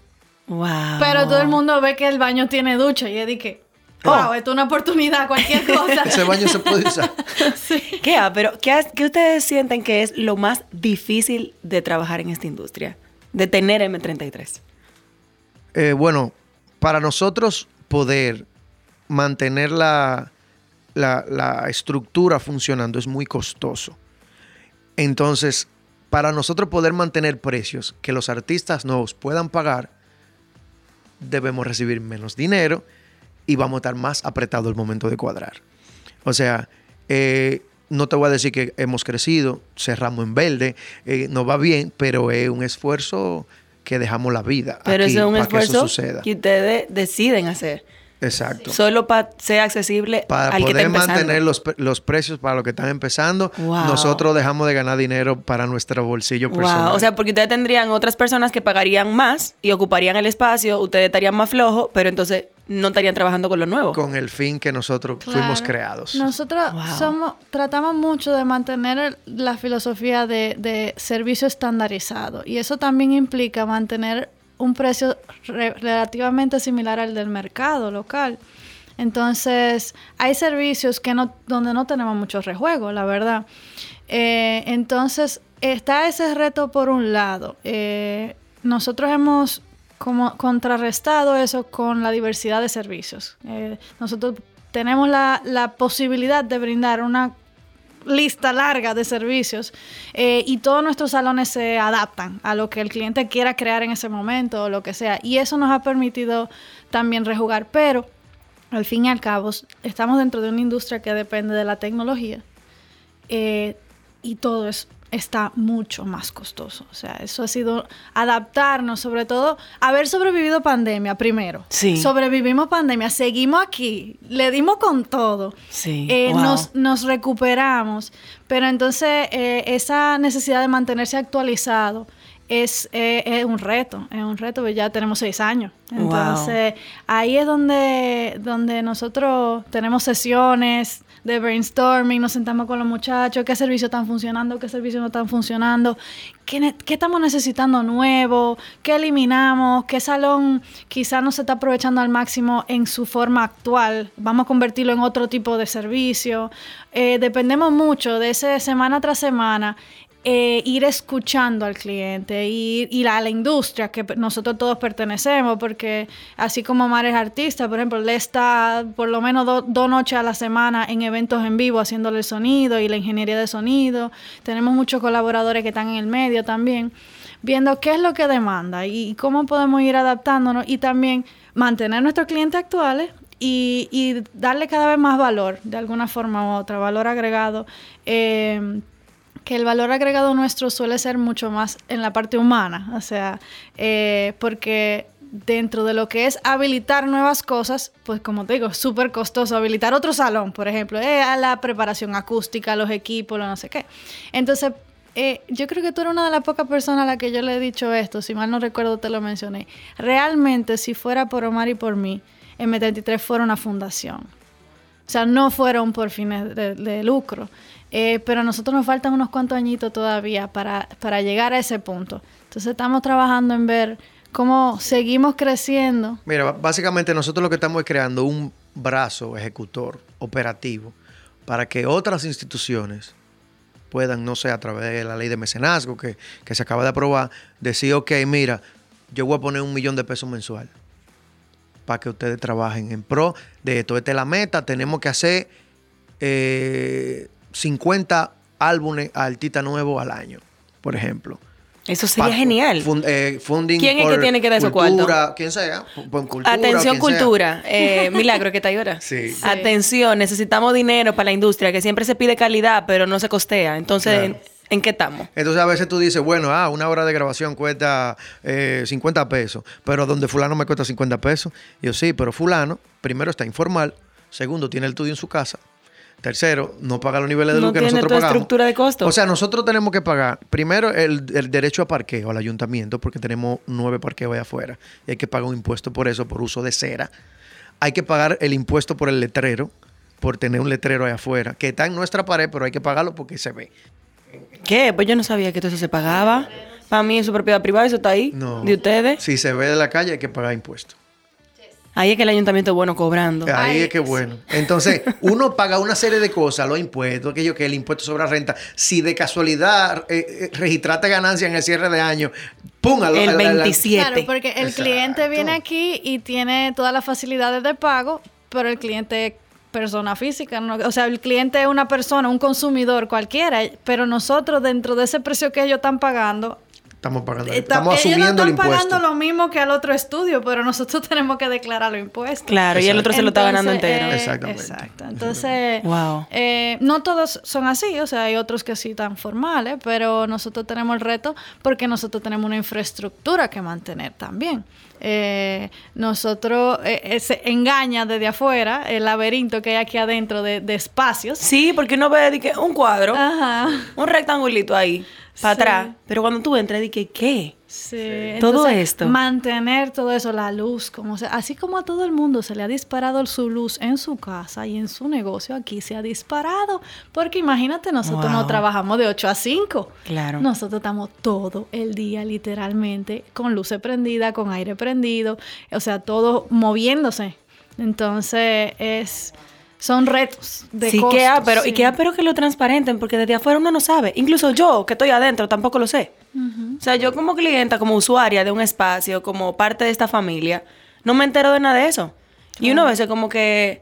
Wow. Pero todo el mundo ve que el baño tiene ducha y es de que wow, esto es una oportunidad, cualquier cosa. Ese baño se puede usar. ¿Qué, ah, pero ¿qué, qué ustedes sienten que es lo más difícil de trabajar en esta industria? De tener M33. Eh, bueno, para nosotros poder mantener la, la- la estructura funcionando es muy costoso. Entonces, para nosotros poder mantener precios que los artistas nuevos puedan pagar, debemos recibir menos dinero y vamos a estar más apretados al momento de cuadrar. O sea, eh, no te voy a decir que hemos crecido, cerramos en verde, eh, nos va bien, pero es un esfuerzo que dejamos la vida. Pero aquí eso es un para que esfuerzo suceda. que ustedes deciden hacer. Exacto. Solo para ser accesible Para al que está poder mantener los, pre- los precios para los que están empezando, Wow. nosotros dejamos de ganar dinero para nuestro bolsillo personal. Wow, o sea, porque ustedes tendrían otras personas que pagarían más y ocuparían el espacio, ustedes estarían más flojos, pero entonces no estarían trabajando con lo nuevo. con el fin que nosotros fuimos creados. Nosotros Wow. somos, tratamos mucho de mantener la filosofía de, de servicio estandarizado y eso también implica mantener un precio re- relativamente similar al del mercado local. Entonces, hay servicios que no, donde no tenemos mucho rejuego, la verdad. Eh, entonces, está ese reto por un lado. Eh, nosotros hemos como contrarrestado eso con la diversidad de servicios. Eh, nosotros tenemos la, la posibilidad de brindar una lista larga de servicios eh, y todos nuestros salones se adaptan a lo que el cliente quiera crear en ese momento o lo que sea. Y eso nos ha permitido también rejugar, pero al fin y al cabo estamos dentro de una industria que depende de la tecnología eh, y todo es, está mucho más costoso. O sea, eso ha sido adaptarnos, sobre todo, haber sobrevivido pandemia primero. Sí. Sobrevivimos pandemia, seguimos aquí, le dimos con todo. Sí, Eh, wow. nos, nos recuperamos, pero entonces eh, esa necesidad de mantenerse actualizado es, eh, es un reto, es un reto, porque ya tenemos seis años. Wow. Entonces, ahí es donde, donde nosotros tenemos sesiones de brainstorming, nos sentamos con los muchachos, qué servicios están funcionando, qué servicios no están funcionando, qué, qué estamos necesitando nuevo, qué eliminamos, qué salón quizás no se está aprovechando al máximo en su forma actual, vamos a convertirlo en otro tipo de servicio. Eh, dependemos mucho de ese semana tras semana eh, ir escuchando al cliente y, a la industria que nosotros todos pertenecemos, porque así como Mar es artista, por ejemplo, él está por lo menos do- dos noches a la semana en eventos en vivo haciéndole el sonido y la ingeniería de sonido. Tenemos muchos colaboradores que están en el medio también, viendo qué es lo que demanda y, y cómo podemos ir adaptándonos y también mantener nuestros clientes actuales y, y darle cada vez más valor, de alguna forma u otra, valor agregado. eh, que el valor agregado nuestro suele ser mucho más en la parte humana, o sea, eh, porque dentro de lo que es habilitar nuevas cosas, pues como te digo, es súper costoso habilitar otro salón, por ejemplo, eh, la preparación acústica, los equipos, lo no sé qué. Entonces, eh, yo creo que tú eres una de las pocas personas a las que yo le he dicho esto, si mal no recuerdo te lo mencioné. Realmente, si fuera por Omar y por mí, M33 fuera una fundación. O sea, no fueron por fines de lucro. Eh, pero a nosotros nos faltan unos cuantos añitos todavía para, para llegar a ese punto. Entonces estamos trabajando en ver cómo seguimos creciendo. Mira, básicamente nosotros lo que estamos es creando un brazo ejecutor operativo para que otras instituciones puedan, no sé, a través de la ley de mecenazgo que, que se acaba de aprobar, decir, ok, mira, yo voy a poner un millón de pesos mensual para que ustedes trabajen en pro de esto. Esta es la meta, tenemos que hacer eh, 50 álbumes a artista nuevo al año, por ejemplo. Eso sería Pa- genial. fun- eh, funding ¿Quién es que tiene que dar esos cultura, cuartos? Quien sea, cultura. Atención, sea. cultura. Eh, Milagro, que está ahí ahora. Sí. Sí. Atención, necesitamos dinero para la industria, que siempre se pide calidad, pero no se costea. Entonces, Claro. ¿en, en qué estamos? Entonces a veces tú dices, bueno, ah, una hora de grabación cuesta eh, 50 pesos, pero donde fulano me cuesta 50 pesos. Yo sí, pero fulano, primero está informal, segundo tiene el estudio en su casa, tercero no paga los niveles de No luz que nosotros pagamos. estructura de costo. O sea, nosotros tenemos que pagar primero el, el derecho a parqueo al ayuntamiento, porque tenemos nueve parqueos allá afuera, y hay que pagar un impuesto por eso, por uso de cera. Hay que pagar el impuesto por el letrero, por tener un letrero allá afuera, que está en nuestra pared, pero hay que pagarlo porque se ve. ¿Qué? Pues yo no sabía que todo eso se pagaba. Para mí es su propiedad privada, eso está ahí. No. De ustedes. Si se ve de la calle, hay que pagar impuestos. Ahí es que el ayuntamiento es bueno cobrando. Ahí Ay, es que bueno. Entonces, uno paga una serie de cosas, los impuestos, aquello que el impuesto sobre la renta. Si de casualidad eh, eh, registraste ganancia en el cierre de año, ¡pum! a lo- El a la- a la- 27. Claro, porque el Exacto. cliente viene aquí y tiene todas las facilidades de pago, pero el cliente es persona física, ¿no? o sea, el cliente es una persona, un consumidor cualquiera, pero nosotros dentro de ese precio que ellos están pagando, Estamos pagando. Está- Estamos ellos no asumiendo el están impuesto. pagando lo mismo que al otro estudio, pero nosotros tenemos que declarar los impuestos. Claro, y el otro se lo está ganando Entonces, entero. eh, Exactamente. Exacto. Entonces, Wow. eh, no todos son así, o sea, hay otros que sí tan formales, pero nosotros tenemos el reto porque nosotros tenemos una infraestructura que mantener también. Eh, nosotros eh, eh, se engaña desde afuera el laberinto que hay aquí adentro de, de espacios. Sí, porque uno ve un cuadro, Ajá. un rectangulito ahí, para Sí. atrás. Pero cuando tú entras, di que, ¿qué? Sí, Todo entonces, esto. Mantener todo eso, la luz, como se- así como a todo el mundo se le ha disparado su luz en su casa y en su negocio, aquí se ha disparado. Porque imagínate, nosotros no trabajamos de 8 a 5. Claro. Nosotros estamos todo el día literalmente con luces prendidas, con aire prendido, o sea, todo moviéndose. Entonces, es son retos de sí, costos, que ah, pero, y sí. que ah, pero que lo transparenten, porque desde afuera uno no sabe. Incluso yo, que estoy adentro, tampoco lo sé. O sea, yo como clienta, como usuaria de un espacio, como parte de esta familia, no me entero de nada de eso. Y uno a veces como que,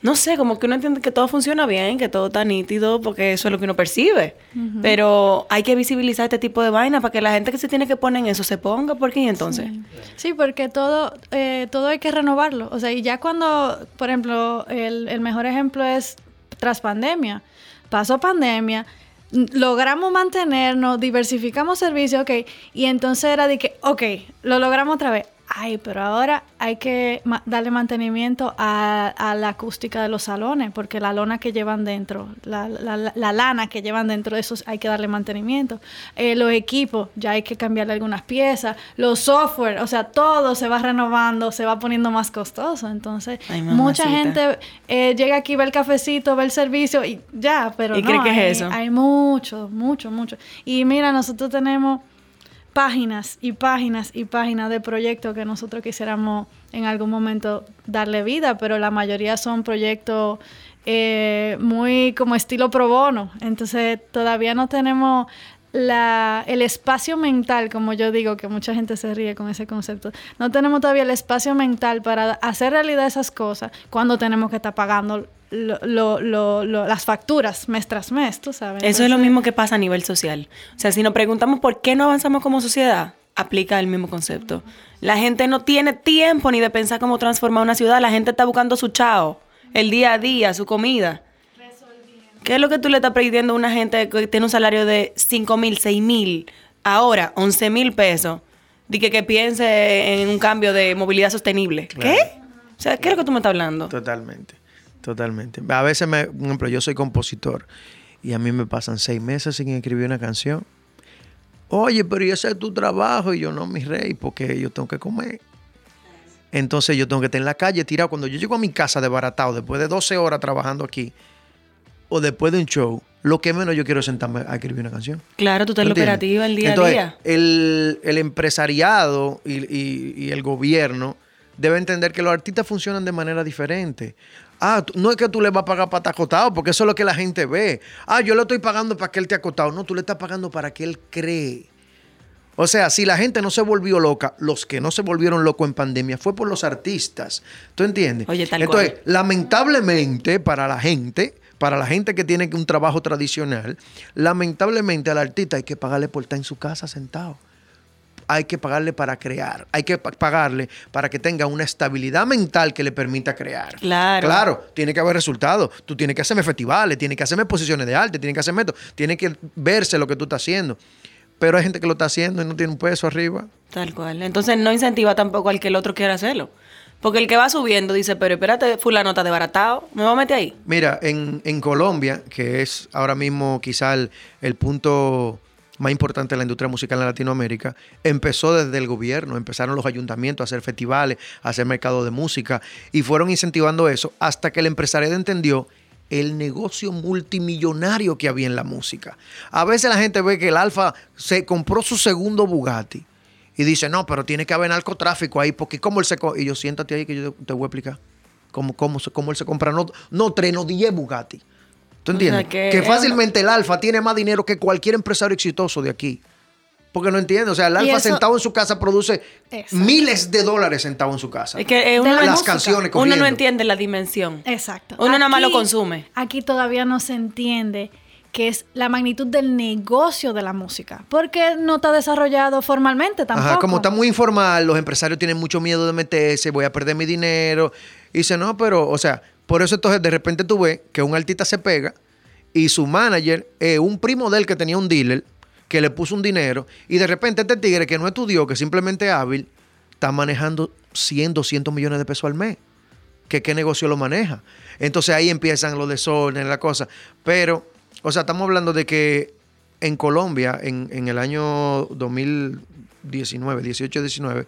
no sé, como que uno entiende que todo funciona bien, que todo está nítido, porque eso es lo que uno percibe. Pero hay que visibilizar este tipo de vaina para que la gente que se tiene que poner en eso se ponga, porque y entonces. Sí, porque todo, eh, todo hay que renovarlo. O sea, y ya cuando, por ejemplo, el, el mejor ejemplo es tras pandemia. Pasó pandemia, logramos mantenernos, diversificamos servicios, ok. Y entonces era de que, ok, lo logramos otra vez. Ay, pero ahora hay que ma- darle mantenimiento a, a la acústica de los salones, porque la lona que llevan dentro, la, la- la- la lana que llevan dentro de esos, hay que darle mantenimiento. Eh, los equipos, ya hay que cambiarle algunas piezas. Los software, o sea, todo se va renovando, se va poniendo más costoso. Entonces, Ay, mucha gente eh, llega aquí, ve el cafecito, ve el servicio y ya, pero ¿Y no, cree que es hay, eso? hay mucho, mucho, mucho. Y mira, nosotros tenemos páginas y páginas y páginas de proyectos que nosotros quisiéramos en algún momento darle vida, pero la mayoría son proyectos eh, muy como estilo pro bono. Entonces todavía no tenemos la, el espacio mental, como yo digo, que mucha gente se ríe con ese concepto. No tenemos todavía el espacio mental para hacer realidad esas cosas cuando tenemos que estar pagando lo- lo- lo- lo- las facturas mes tras mes, tú sabes. Eso es lo mismo que pasa a nivel social. O sea, si nos preguntamos por qué no avanzamos como sociedad, aplica el mismo concepto. La gente no tiene tiempo ni de pensar cómo transformar una ciudad. La gente está buscando su chao, el día a día, su comida. ¿Qué es lo que tú le estás pidiendo a una gente que tiene un salario de 5 mil, 6 mil, ahora 11 mil pesos? De que, que piense en un cambio de movilidad sostenible. ¿Qué? O sea, ¿qué es lo que tú me estás hablando? Totalmente, totalmente. A veces, me, por ejemplo, yo soy compositor y a mí me pasan seis meses sin escribir una canción. Oye, pero ¿y ese es tu trabajo? Y yo, no, mi rey, porque yo tengo que comer. Entonces yo tengo que estar en la calle tirado. Cuando yo llego a mi casa desbaratado, después de 12 horas trabajando aquí, o después de un show, lo que menos yo quiero es sentarme a escribir una canción. Claro, tú estás en la operativa el día Entonces, a día. El, el empresariado y, y- y el gobierno debe entender que los artistas funcionan de manera diferente. Ah, no es que tú le vas a pagar para estar acotado, porque eso es lo que la gente ve. Ah, yo le estoy pagando para que él esté acotado. No, tú le estás pagando para que él cree. O sea, si la gente no se volvió loca, los que no se volvieron locos en pandemia fue por los artistas. ¿Tú entiendes? Oye, tal Entonces, cual. lamentablemente para la gente, para la gente que tiene un trabajo tradicional, lamentablemente al artista hay que pagarle por estar en su casa sentado. Hay que pagarle para crear, hay que pa- pagarle para que tenga una estabilidad mental que le permita crear. Claro. Claro, tiene que haber resultados. Tú tienes que hacerme festivales, tienes que hacerme exposiciones de arte, tienes que hacerme esto, tiene que verse lo que tú estás haciendo. Pero hay gente que lo está haciendo y no tiene un peso arriba. Tal cual. Entonces no incentiva tampoco al que el otro quiera hacerlo. Porque el que va subiendo dice, pero espérate, fulano está desbaratado, me voy a meter ahí. Mira, en, en Colombia, que es ahora mismo quizá el, el punto más importante de la industria musical en Latinoamérica, empezó desde el gobierno, empezaron los ayuntamientos a hacer festivales, a hacer mercado de música y fueron incentivando eso hasta que el empresariado entendió el negocio multimillonario que había en la música. A veces la gente ve que el Alfa se compró su segundo Bugatti y dice, no, pero tiene que haber narcotráfico ahí, porque ¿cómo él se... co-?" Y yo, siéntate ahí que yo te, voy a explicar cómo, cómo, cómo él se compra, no, no tres, no 10 Bugatti. ¿Tú entiendes? que que es fácilmente el Alfa tiene más dinero que cualquier empresario exitoso de aquí. Porque no entiende. O sea, el Alfa eso- sentado en su casa produce Exacto. miles de dólares sentado en su casa. Es que De uno, la no- Las música. canciones uno corriendo. no entiende la dimensión. Exacto. Uno nada más lo consume. Aquí todavía no se entiende que es la magnitud del negocio de la música, porque no está desarrollado formalmente tampoco. Ajá, como está muy informal, los empresarios tienen mucho miedo de meterse, voy a perder mi dinero. Y dice, no, pero, o sea, por eso entonces de repente tú ves que un artista se pega y su manager un primo de él que tenía un dealer que le puso un dinero y de repente este tigre que no estudió, que simplemente es hábil, está manejando 100, 200 millones de pesos al mes. ¿Que qué negocio lo maneja? Entonces ahí empiezan los desórdenes, la cosa. Pero, o sea, estamos hablando de que en Colombia, en, en el año 2019, 18, 19,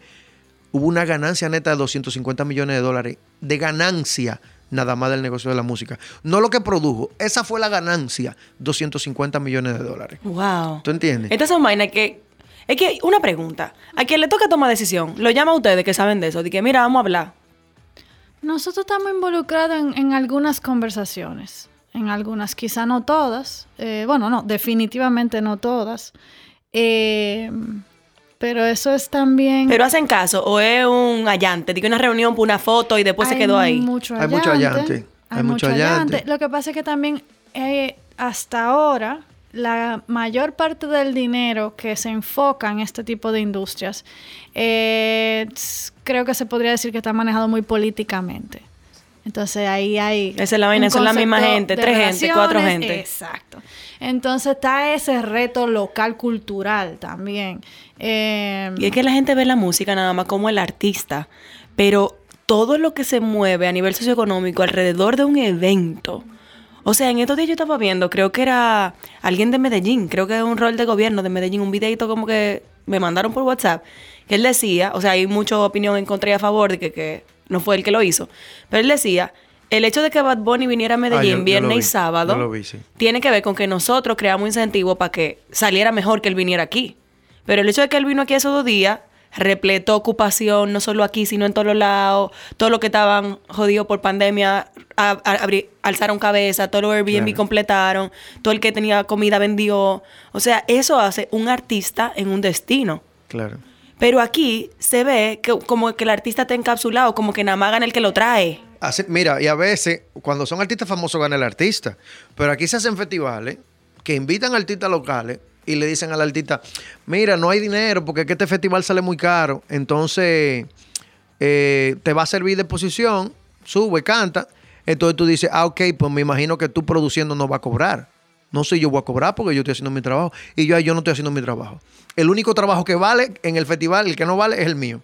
hubo una ganancia neta de 250 millones de dólares de ganancia nada más del negocio de la música. No lo que produjo, esa fue la ganancia, 250 millones de dólares. Wow. ¿Tú entiendes? Estas son vainas que. Es que, una pregunta. A quien le toca tomar decisión, lo llama a ustedes que saben de eso. De que, mira, vamos a hablar. Nosotros estamos involucrados en, en algunas conversaciones, en algunas, quizá no todas, eh, bueno, no, definitivamente no todas, Eh, pero eso es también... Pero hacen caso, o es un allante, que una reunión por una foto y después se Hay quedó ahí. Mucho Hay mucho allante, Hay, hay mucho allante. allante. Lo que pasa es que también eh, hasta ahora la mayor parte del dinero que se enfoca en este tipo de industrias eh, creo que se podría decir que está manejado muy políticamente. Entonces ahí hay... Esa es la vaina, son la misma gente, tres gente, cuatro gente. Exacto. Entonces está ese reto local cultural también. Eh, Y es que la gente ve la música nada más como el artista, pero todo lo que se mueve a nivel socioeconómico alrededor de un evento. O sea, en estos días yo estaba viendo, creo que era alguien de Medellín, creo que es un rol de gobierno de Medellín, un videito como que me mandaron por WhatsApp, que él decía, o sea, hay mucha opinión en contra y a favor de que, que no fue él que lo hizo, pero él decía, el hecho de que Bad Bunny viniera a Medellín Ah, yo- yo lo viernes y sábado yo lo vi, sí. tiene que ver con que nosotros creamos incentivos para que saliera mejor que él viniera aquí. Pero el hecho de que él vino aquí esos dos días repletó ocupación, no solo aquí, sino en todos los lados. Todos los que estaban jodidos por pandemia a- a- abri- alzaron cabeza, todos los Airbnb Claro. completaron, todo el que tenía comida vendió. O sea, eso hace un artista en un destino. Claro. Pero aquí se ve que como que el artista está encapsulado, como que nada más gana el que lo trae. Así- mira, y a veces, cuando son artistas famosos, gana el artista. Pero aquí se hacen festivales que invitan artistas locales y le dicen al artista, mira, no hay dinero porque es que este festival sale muy caro. Entonces, eh, te va a servir de exposición, sube, canta. Entonces tú dices, ah, ok, pues me imagino que tú produciendo no va a cobrar. No sé, yo voy a cobrar porque yo estoy haciendo mi trabajo. Y yo, yo no estoy haciendo mi trabajo. El único trabajo que vale en el festival, el que no vale, es el mío.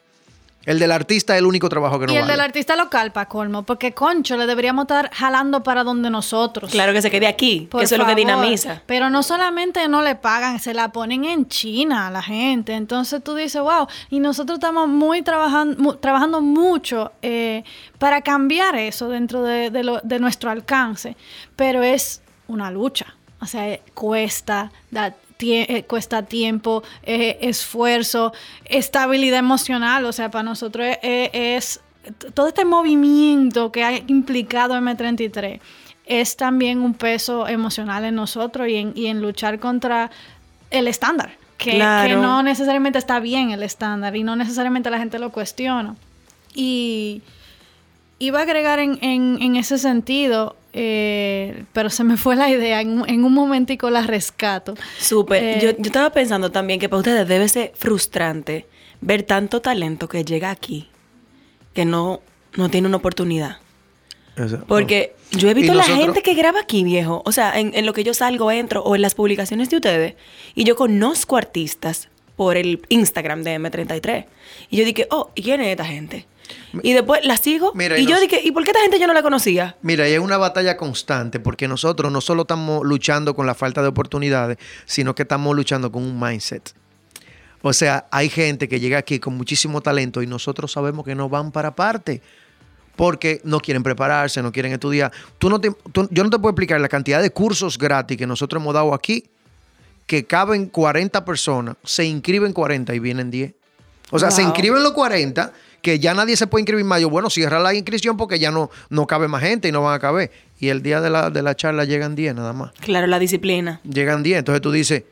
El del artista es el único trabajo que no y el vale. del artista local, para colmo, porque concho, le deberíamos estar jalando para donde nosotros. Claro que se quede aquí, Por que eso es lo que dinamiza. Pero no solamente no le pagan, se la ponen en China a la gente. Entonces tú dices, wow, y nosotros estamos muy trabajando, mu- trabajando mucho eh, para cambiar eso dentro de, de lo- de nuestro alcance. Pero es una lucha. O sea, eh, cuesta, da tie- eh, cuesta tiempo, eh, esfuerzo, estabilidad emocional. O sea, para nosotros es- todo este movimiento que ha implicado M33 es también un peso emocional en nosotros y en, y en luchar contra el estándar. Que, Claro. que no necesariamente está bien el estándar y no necesariamente la gente lo cuestiona. Y iba a agregar en, en- en ese sentido, eh, pero se me fue la idea, en, un- en un momentico la rescato. Súper. Eh, yo, yo estaba pensando también que para ustedes debe ser frustrante ver tanto talento que llega aquí que no, no tiene una oportunidad. Porque yo he visto la gente que graba aquí, viejo. O sea, en, en lo que yo salgo, entro, o en las publicaciones de ustedes. Y yo conozco artistas por el Instagram de M33. Y yo dije, oh, ¿y quién es esta gente? Y después la sigo. Mira, y y yo dije, ¿y por qué esta gente yo no la conocía? Mira, y es una batalla constante porque nosotros no solo estamos luchando con la falta de oportunidades, sino que estamos luchando con un mindset. O sea, hay gente que llega aquí con muchísimo talento y nosotros sabemos que no van para parte porque no quieren prepararse, no quieren estudiar. Tú no te- tú- yo no te puedo explicar la cantidad de cursos gratis que nosotros hemos dado aquí, que caben 40 personas, se inscriben 40 y vienen 10. O sea, se inscriben los 40, que ya nadie se puede inscribir más. Yo, bueno, cierra la inscripción porque ya no, no cabe más gente y no van a caber. Y el día de la, de la charla llegan 10 nada más. Claro, la disciplina. Llegan 10. Entonces tú dices,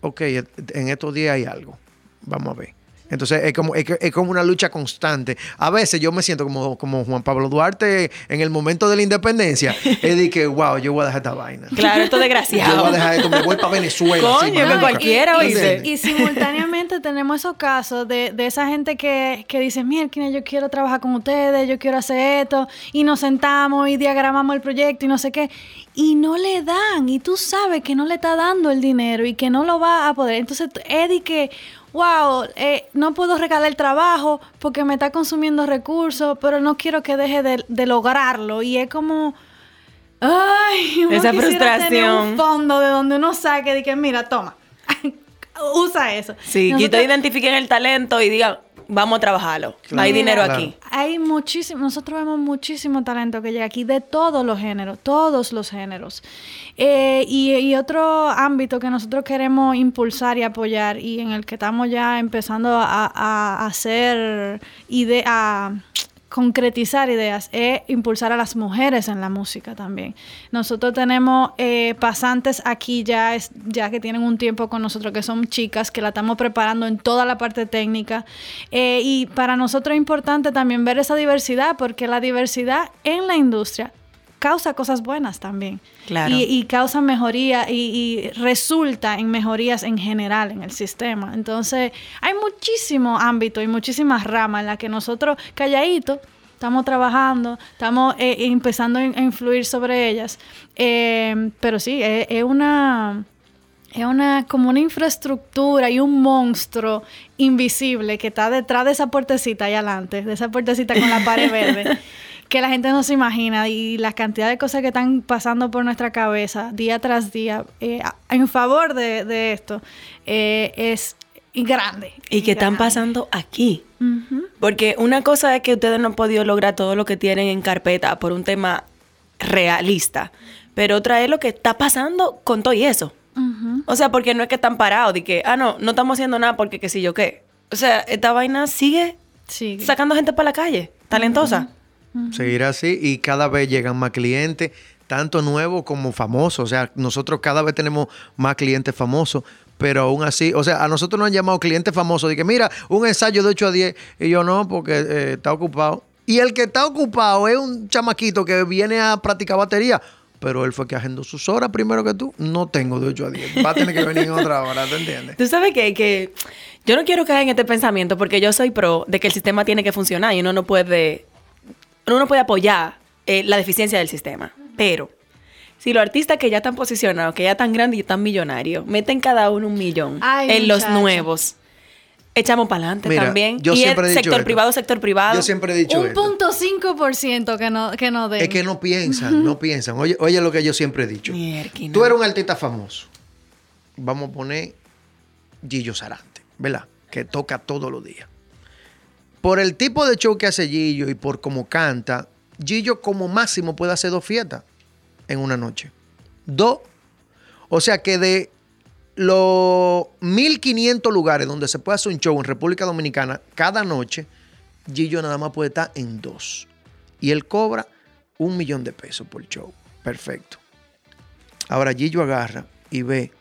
ok, en estos días hay algo. Vamos a ver. Entonces es como, es, que- es como una lucha constante. A veces yo me siento como, como Juan Pablo Duarte en el momento de la independencia. es de que, wow, yo voy a dejar esta vaina. Claro, esto Yo desgraciado. voy a dejar esto, me voy para Venezuela. Coño, bronca. cualquiera, y, y- y simultáneamente tenemos esos casos de, de esa gente que, que dice, mira, yo quiero trabajar con ustedes, yo quiero hacer esto, y nos sentamos y diagramamos el proyecto y no sé qué, y no le dan, y tú sabes que no le está dando el dinero y que no lo va a poder. Entonces, Eddie que, wow, eh, no puedo regalar el trabajo porque me está consumiendo recursos, pero no quiero que deje de, de lograrlo, y es como... Ay, uno Esa tener frustración. un fondo de donde uno saque de que, mira, toma, usa eso. Sí, y Nosotros- ustedes identifiquen el talento y digan, vamos a trabajarlo. Hay dinero Claro. aquí. Hay muchísimo, nosotros vemos muchísimo talento que llega aquí de todos los géneros, todos los géneros. Eh, y, y otro ámbito que nosotros queremos impulsar y apoyar y en el que estamos ya empezando a, a hacer ideas, a concretizar ideas, es impulsar a las mujeres en la música también. Nosotros tenemos eh, pasantes aquí ya, es, ya que tienen un tiempo con nosotros, que son chicas, que la estamos preparando en toda la parte técnica. Eh, y para nosotros es importante también ver esa diversidad, porque la diversidad en la industria causa cosas buenas también. Claro. Y, y causa mejoría y, y resulta en mejorías en general en el sistema. Entonces, hay muchísimo ámbito y muchísimas ramas en las que nosotros, calladitos, estamos trabajando, estamos eh, empezando a in- a influir sobre ellas. Eh, pero sí, es, es una... Es una, como una infraestructura y un monstruo invisible que está detrás de esa puertecita ahí adelante, de esa puertecita con la pared verde, que la gente no se imagina y la cantidad de cosas que están pasando por nuestra cabeza día tras día eh, en favor de, de esto eh, es grande. Y que están pasando aquí. Porque una cosa es que ustedes no han podido lograr todo lo que tienen en carpeta por un tema realista. Pero otra es lo que está pasando con todo y eso. O sea, porque no es que están parados de que, ah, no, no estamos haciendo nada porque qué sé yo qué. O sea, esta vaina sigue sacando gente para la calle, talentosa. Seguirá así y cada vez llegan más clientes, tanto nuevos como famosos. O sea, nosotros cada vez tenemos más clientes famosos, pero aún así, o sea, a nosotros nos han llamado clientes famosos. De que mira, un ensayo de 8 a 10 y yo no, porque eh, está ocupado. Y el que está ocupado es un chamaquito que viene a practicar batería. Pero él fue que agendó sus horas primero que tú. No tengo de 8 a 10. Va a tener que venir en otra hora, ¿te entiendes? Tú sabes que, que yo no quiero caer en este pensamiento porque yo soy pro de que el sistema tiene que funcionar y uno no puede, uno no puede apoyar eh, la deficiencia del sistema. Pero si los artistas que ya están posicionados, que ya están grandes y están millonarios, meten cada uno un millón Ay, en los nuevos, echamos para adelante Mira, también. yo y siempre he dicho sector esto. privado, sector privado. Yo siempre he dicho Un punto cinco por ciento que no, que no den. Es que no piensan, no piensan. Oye, oye lo que yo siempre he dicho. Mierquina. Tú eres un artista famoso. Vamos a poner Gillo Sarante, ¿verdad? Que toca todos los días. Por el tipo de show que hace Gillo y por cómo canta, Gillo como máximo puede hacer dos fiestas en una noche. Dos. O sea que de los 1500 lugares donde se puede hacer un show en República Dominicana cada noche, Gillo nada más puede estar en dos. Y él cobra un millón de pesos por show. Perfecto. Ahora Gillo agarra y ve,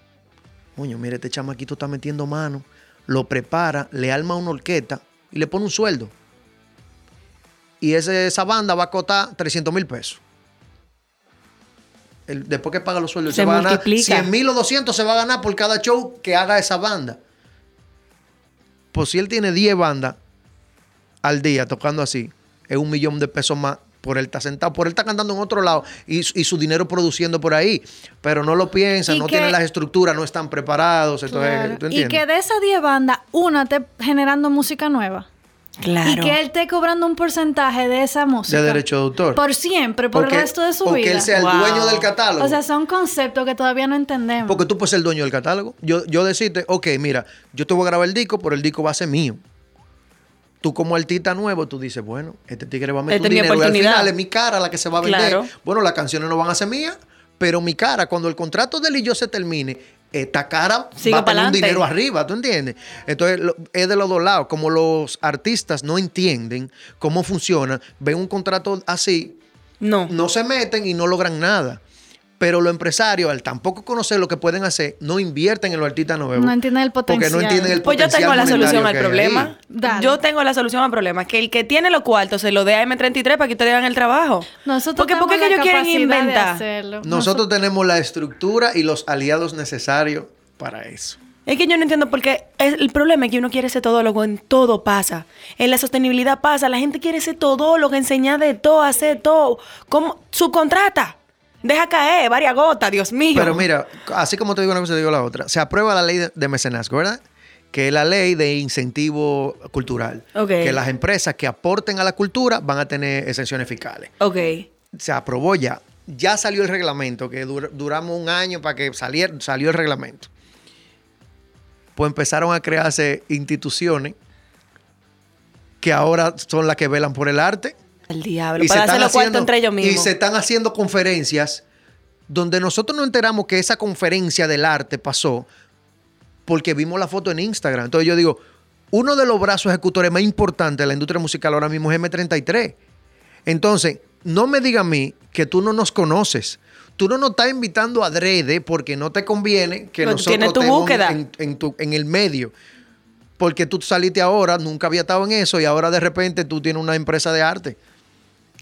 coño, mire, este chamaquito está metiendo mano, lo prepara, le arma una orquesta y le pone un sueldo. Y ese- esa banda va a costar 300 mil pesos. El- después que paga los sueldos, se, Se va a ganar multiplica. 100 mil o 200 se va a ganar por cada show que haga esa banda. Pues si él tiene 10 bandas al día tocando así, es un millón de pesos más por él está sentado, por él está cantando en otro lado y, y su dinero produciendo por ahí. Pero no lo piensan, Y no que- tienen las estructuras, no están preparados. Entonces, Claro. ¿tú Y que de esas 10 bandas, una esté generando música nueva. Claro. Y que él esté cobrando un porcentaje de esa música. de derecho de autor. Por siempre, por Porque- el resto de su o vida. que él sea el Wow. dueño del catálogo. O sea, son conceptos que todavía no entendemos. Porque tú puedes ser el dueño del catálogo. Yo, yo decirte, ok, mira, yo te voy a grabar el disco, pero el disco va a ser mío. Tú como artista nuevo, tú dices, bueno, este tigre va a meter Esta un mi dinero y al final es mi cara la que se va a vender. Claro. Bueno, las canciones no van a ser mías, pero mi cara, cuando el contrato de él y yo se termine, esta cara Sigue va a tener un dinero arriba, ¿tú entiendes? Entonces lo- es de los dos lados. Como los artistas no entienden cómo funciona, ven un contrato así, No. no se meten y no logran nada. Pero los empresarios, al tampoco conocer lo que pueden hacer, no invierten en los artistas nuevos. No entienden el Porque no potencial. entienden el Pues yo potencial tengo la solución al problema. Dale. Yo tengo la solución al problema. Que el que tiene los cuartos se lo dé a M33 para que ustedes hagan el trabajo. Nosotros Porque ¿por qué ellos quieren inventar? Nosotros tenemos la estructura y los aliados necesarios para eso. Es que yo no entiendo por qué. es- El problema es que uno quiere ser todólogo en todo pasa. En la sostenibilidad pasa. La gente quiere ser todólogo, enseñar de todo, hacer todo. ¿Cómo? Subcontrata. Deja caer varias gotas, Dios mío. Pero mira, así como te digo una cosa, te digo la otra. Se aprueba la ley de, mecenazgo, ¿verdad? Que es la ley de incentivo cultural. Ok. Que las empresas que aporten a la cultura van a tener exenciones fiscales. Ok. Se aprobó ya. Ya salió el reglamento, que dur- duramos un año para que saliera, salió el reglamento. Pues empezaron a crearse instituciones que ahora son las que velan por el arte. Al diablo. Y para se cuartos haciendo- entre ellos Y mismos. se están haciendo conferencias donde nosotros nos enteramos que esa conferencia del arte pasó porque vimos la foto en Instagram. Entonces yo digo, uno de los brazos ejecutores más importantes de la industria musical ahora mismo es M33. Entonces, no me diga a mí que tú no nos conoces. Tú no nos estás invitando a adrede porque no te conviene que Pero nosotros tienes tu estemos búsqueda. En, en tu- en el medio. Porque tú saliste ahora, nunca había estado en eso y ahora de repente tú tienes una empresa de arte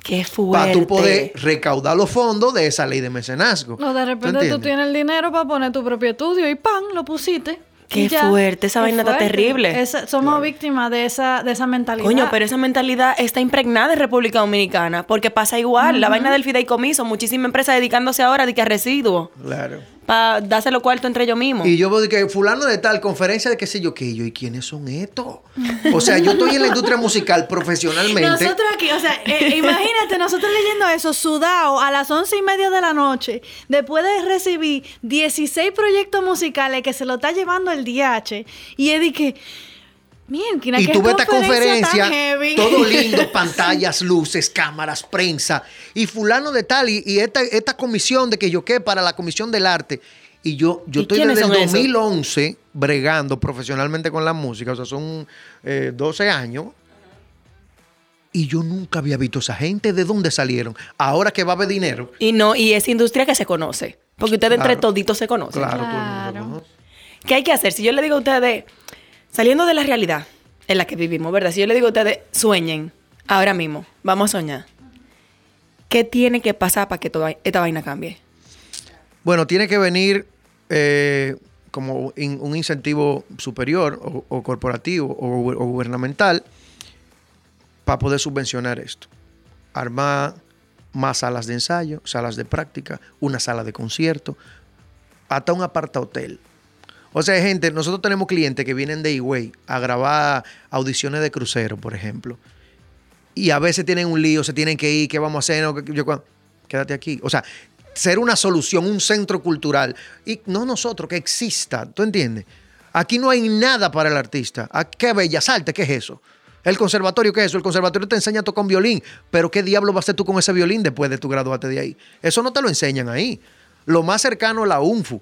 Qué fuerte. para tú poder recaudar los fondos de esa ley de mecenazgo. O de ¿Tú repente tú, tienes el dinero para poner tu propio estudio y ¡pam! lo pusiste. Qué ya. fuerte, esa Qué vaina está terrible. Esa- somos víctimas de esa, de esa mentalidad. Coño, pero esa mentalidad está impregnada en República Dominicana, porque pasa igual. La vaina del fideicomiso, muchísimas empresas dedicándose ahora de que a residuos, Claro. Para darse los cuartos entre ellos mismos. Y yo veo que fulano de tal conferencia de qué sé yo qué, y yo, ¿y quiénes son estos? O sea, yo estoy en la industria musical profesionalmente. Nosotros aquí, o sea, eh, imagínate, nosotros leyendo eso, sudado a las once y media de la noche, después de recibir 16 proyectos musicales que se lo está llevando el DH, y es de que, y tuve esta conferencia, todo lindo, pantallas, luces, cámaras, prensa, y fulano de tal, y, y esta, esta comisión de que yo qué para la comisión del arte. Y yo, yo ¿Y estoy desde el son esos? 2011 bregando profesionalmente con la música, o sea, son eh, 12 años. Y yo nunca había visto esa gente, ¿de dónde salieron? Ahora que va a haber dinero. Y no, y es industria que se conoce. Porque ustedes entre Claro. toditos se conocen. Claro, todo el mundo Claro. lo conoce. ¿Qué hay que hacer? Si yo le digo a ustedes, saliendo de la realidad en la que vivimos, ¿verdad? Si yo le digo a ustedes, sueñen, ahora mismo, vamos a soñar. ¿Qué tiene que pasar para que toda esta vaina cambie? Bueno, tiene que venir eh, como un incentivo superior o, corporativo o, o gubernamental para poder subvencionar esto. Armar más salas de ensayo, salas de práctica, una sala de concierto, hasta un aparta hotel. O sea, gente, nosotros tenemos clientes que vienen de Higüey a grabar audiciones de crucero, por ejemplo. Y a veces tienen un lío, se tienen que ir, ¿qué vamos a hacer? No, yo- quédate aquí. O sea, ser una solución, un centro cultural. Y no nosotros, que exista, ¿tú entiendes? Aquí no hay nada para el artista. ¿A ¿Qué bellas artes? ¿Qué es eso? El conservatorio, ¿qué es eso? El conservatorio te enseña a tocar un violín, pero ¿qué diablo vas a hacer tú con ese violín después de tu graduarte de ahí? Eso no te lo enseñan ahí. Lo más cercano es la UNFU.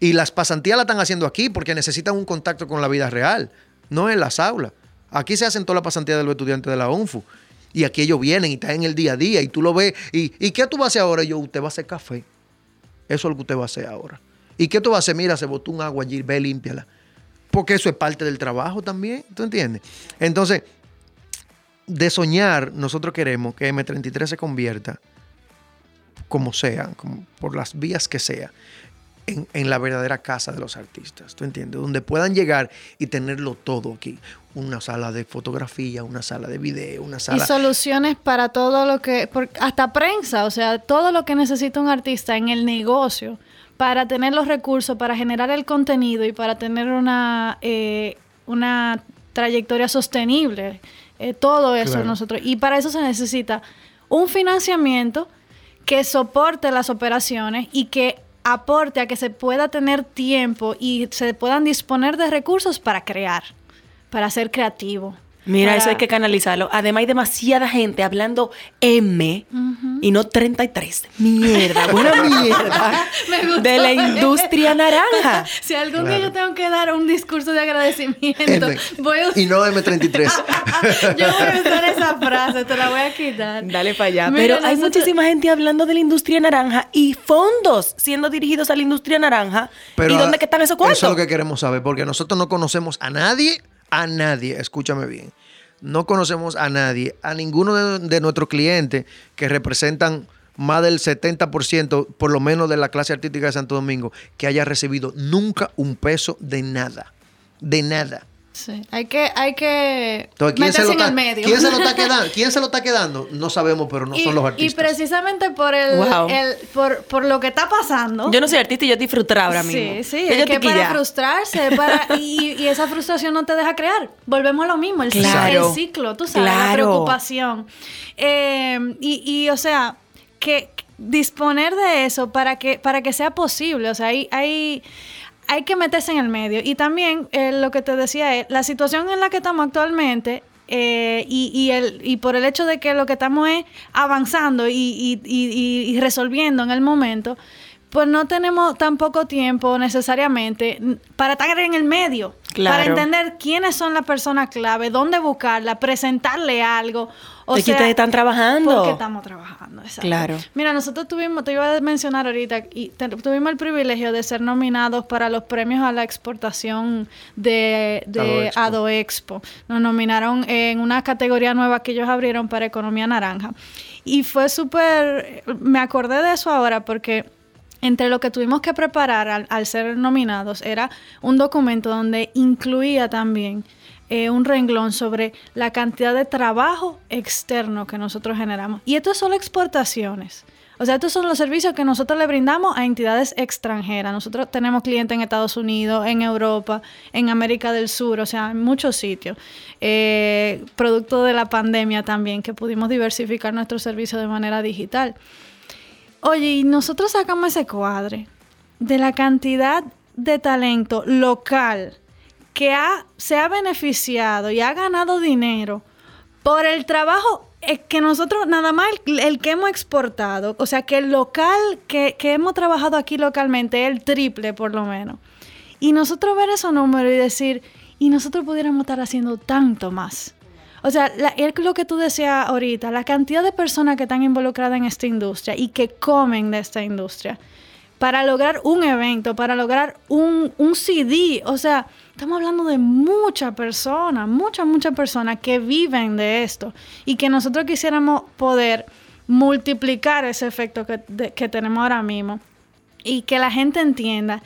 Y las pasantías la están haciendo aquí porque necesitan un contacto con la vida real, no en las aulas. Aquí se hacen todas las pasantías de los estudiantes de la UNFU. Y aquí ellos vienen y están en el día a día y tú lo ves. ¿Y, ¿y qué tú vas a hacer ahora? Y yo, usted va a hacer café. Eso es lo que usted va a hacer ahora. ¿Y qué tú vas a hacer? Mira, se botó un agua allí, ve, límpiala. Porque eso es parte del trabajo también, ¿tú entiendes? Entonces, de soñar, nosotros queremos que M33 se convierta, como sea, como por las vías que sea, en, en la verdadera casa de los artistas, ¿tú entiendes? Donde puedan llegar y tenerlo todo aquí. Una sala de fotografía, una sala de video, una Y sala... soluciones para todo lo que, por- hasta prensa, o sea, todo lo que necesita un artista en el negocio para tener los recursos, para generar el contenido y para tener una, eh, una trayectoria sostenible. Eh, todo eso Claro. nosotros. Y para eso se necesita un financiamiento que soporte las operaciones y que aporte a que se pueda tener tiempo y se puedan disponer de recursos para crear, para ser creativo, Mira, para- eso hay que canalizarlo. Además, hay demasiada gente hablando M y no 33. Mierda, buena mierda. Me gustó de la industria naranja. Si algún día yo tengo que dar un discurso de agradecimiento, M. voy a Y no M33. yo voy a usar esa frase, te la voy a quitar. Dale para allá. Mira, Pero hay nosotros- muchísima gente hablando de la industria naranja y fondos siendo dirigidos a la industria naranja. Pero ¿Y a- dónde que están esos cuartos? Eso es lo que queremos saber, porque nosotros no conocemos a nadie, a nadie, escúchame bien. No conocemos a nadie, a ninguno de, nuestros clientes que representan más del 70%, por lo menos de la clase artística de Santo Domingo, que haya recibido nunca un peso de nada. De nada. Sí, hay que, hay que Entonces, ¿quién se, meterse lo en está, el medio. ¿quién se lo está quedando? ¿Quién se lo está quedando? No sabemos, pero no y, son los y artistas. precisamente por el, Wow. el- por, por lo que está pasando. Yo no soy artista y yo estoy frustrada ahora mismo. Sí, sí, es yo que para frustrarse, para, y, y esa frustración no te deja crear. Volvemos a lo mismo, el, ciclo- Claro. el ciclo, tú sabes, la preocupación. Eh, y, y, o sea, que disponer de eso para que, para que sea posible, o sea, hay, hay, hay que meterse en el medio. Y también eh, lo que te decía es, la situación en la que estamos actualmente eh, y, y, el, y por el hecho de que lo que estamos es avanzando y, y- y- resolviendo en el momento, pues no tenemos tan poco tiempo necesariamente para estar en el medio, Claro. para entender quiénes son las personas clave, dónde buscarla, presentarle algo. O Es que ustedes están trabajando. Porque estamos trabajando, exacto. Claro. Mira, nosotros tuvimos, te iba a mencionar ahorita, y te- tuvimos el privilegio de ser nominados para los premios a la exportación de, de Adoexpo. Nos nominaron en una categoría nueva que ellos abrieron para economía naranja. Y fue súper, me acordé de eso ahora porque entre lo que tuvimos que preparar al, al ser nominados era un documento donde incluía también eh, un renglón sobre la cantidad de trabajo externo que nosotros generamos. Y esto son exportaciones. O sea, estos son los servicios que nosotros le brindamos a entidades extranjeras. Nosotros tenemos clientes en Estados Unidos, en Europa, en América del Sur, o sea, en muchos sitios. Eh, producto de la pandemia también, que pudimos diversificar nuestros servicios de manera digital. Oye, y nosotros sacamos ese cuadre de la cantidad de talento local que ha, se ha beneficiado y ha ganado dinero por el trabajo que nosotros, nada más el, que hemos exportado, o sea, que el local que, que hemos trabajado aquí localmente es el triple por lo menos. Y nosotros ver esos números y decir, y nosotros pudiéramos estar haciendo tanto más. O sea, la- lo que tú decías ahorita, la cantidad de personas que están involucradas en esta industria y que comen de esta industria para lograr un evento, para lograr un, un CD. O sea, estamos hablando de muchas personas, muchas, muchas personas que viven de esto y que nosotros quisiéramos poder multiplicar ese efecto que, que tenemos ahora mismo y que la gente entienda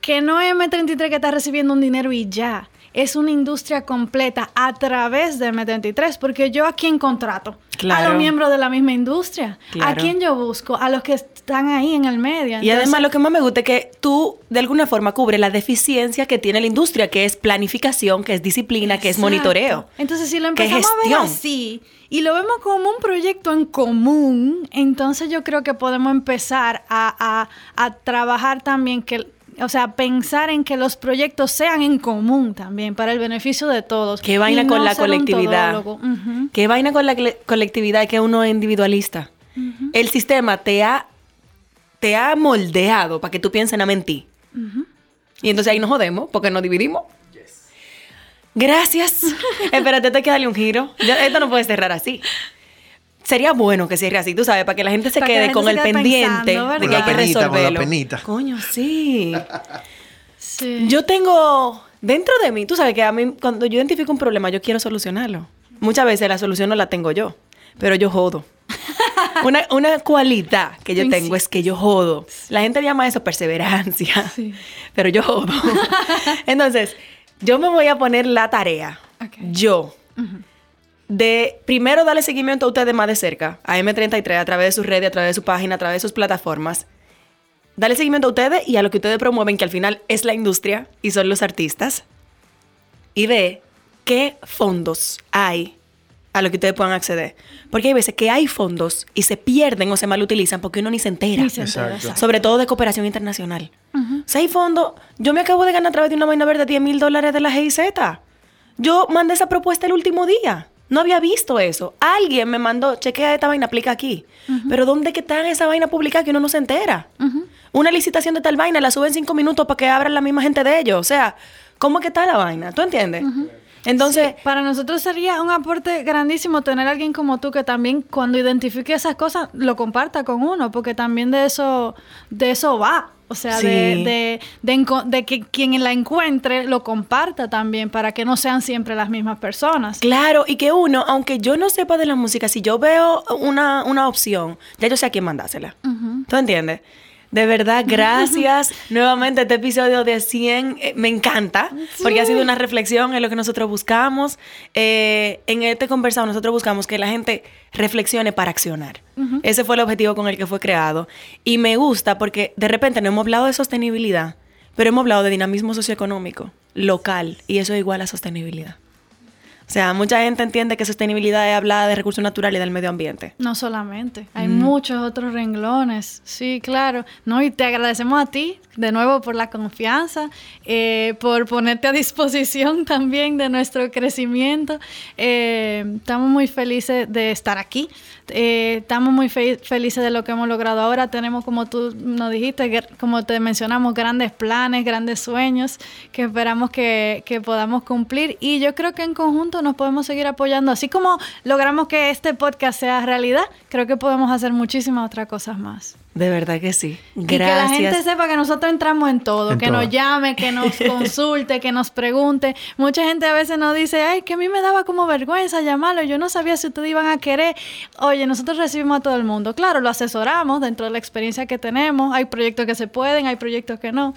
que no es M33 que está recibiendo un dinero y ya. Es una industria completa a través de M33, porque yo a quién contrato? A los miembros de la misma industria. ¿A quién yo busco? A los que están ahí en el medio. Y además lo que más me gusta es que tú de alguna forma cubres la deficiencia que tiene la industria, que es planificación, que es disciplina, que es monitoreo. Entonces, si lo empezamos a ver así y lo vemos como un proyecto en común, entonces yo creo que podemos empezar a, a- a trabajar también que, o sea, pensar en que los proyectos sean en común también para el beneficio de todos. ¿Qué vaina con la colectividad? todólogo. Ujú. ¿Qué vaina con la colectividad que uno es individualista? El sistema te ha, te ha moldeado para que tú pienses en ti. Y entonces ahí nos jodemos porque nos dividimos. Gracias. Espérate, te hay que darle un giro. Esto no puede cerrar así. Sería bueno que cierre así, tú sabes, para que la gente se Para que la quede gente con se el quede pendiente pensando, de que hay que Con la penita, con la resolverlo. penita. Coño, sí. Sí. Yo tengo dentro de mí, tú sabes que a mí cuando yo identifico un problema, yo quiero solucionarlo. Muchas veces la solución no la tengo yo, pero yo jodo. Una, una cualidad que yo tengo es que yo jodo. La gente llama eso perseverancia, Sí. pero yo jodo. Entonces, yo me voy a poner la tarea, yo, de primero darle seguimiento a ustedes más de cerca, a M33, a través de sus redes, a través de su página, a través de sus plataformas. Darle seguimiento a ustedes y a lo que ustedes promueven, que al final es la industria y son los artistas. Y de qué fondos hay a lo que ustedes puedan acceder. Porque hay veces que hay fondos y se pierden o se malutilizan porque uno ni se entera. Ni se entera. Sobre todo de cooperación internacional. O sea, hay fondos. Yo me acabo de ganar a través de una vaina verde 10 mil dólares de la GIZ. Yo mandé esa propuesta el último día. No había visto eso. Alguien me mandó, chequea esta vaina, aplica aquí. Pero ¿dónde que está esa vaina publicada que uno no se entera? Una licitación de tal vaina la suben cinco minutos para que abran la misma gente de ellos. O sea, ¿cómo que está la vaina? ¿Tú entiendes? Entonces, para nosotros sería un aporte grandísimo tener a alguien como tú que también cuando identifique esas cosas lo comparta con uno, porque también de eso, de eso va. O sea, Sí. de, de, de, de que quien la encuentre lo comparta también para que no sean siempre las mismas personas. Claro, y que uno, aunque yo no sepa de la música, si yo veo una, una opción, ya yo sé a quién mandársela. ¿Tú entiendes? De verdad, gracias nuevamente este episodio de 100. eh, me encanta, porque ha sido una reflexión en lo que nosotros buscamos. Eh, en este conversado nosotros buscamos que la gente reflexione para accionar. Ese fue el objetivo con el que fue creado. Y me gusta porque de repente no hemos hablado de sostenibilidad, pero hemos hablado de dinamismo socioeconómico, local, y eso es igual a sostenibilidad. O sea, mucha gente entiende que sostenibilidad es hablar de recursos naturales y del medio ambiente. No solamente, hay muchos otros renglones, sí, claro. No, y te agradecemos a ti de nuevo por la confianza, eh, por ponerte a disposición también de nuestro crecimiento. Eh, estamos muy felices de estar aquí, eh, estamos muy fe- felices de lo que hemos logrado ahora. Tenemos, como tú nos dijiste, como te mencionamos, grandes planes, grandes sueños que esperamos que, que podamos cumplir. Y yo creo que en conjunto nos podemos seguir apoyando. Así como logramos que este podcast sea realidad, creo que podemos hacer muchísimas otras cosas más. De verdad que sí. Y que la gente Gracias. sepa que nosotros entramos en todo, En que todo. nos llame, que nos consulte, que nos pregunte. Mucha gente a veces nos dice, ay, que a mí me daba como vergüenza llamarlo, yo no sabía si ustedes iban a querer. Oye, nosotros recibimos a todo el mundo. Claro, lo asesoramos dentro de la experiencia que tenemos. Hay proyectos que se pueden, hay proyectos que no.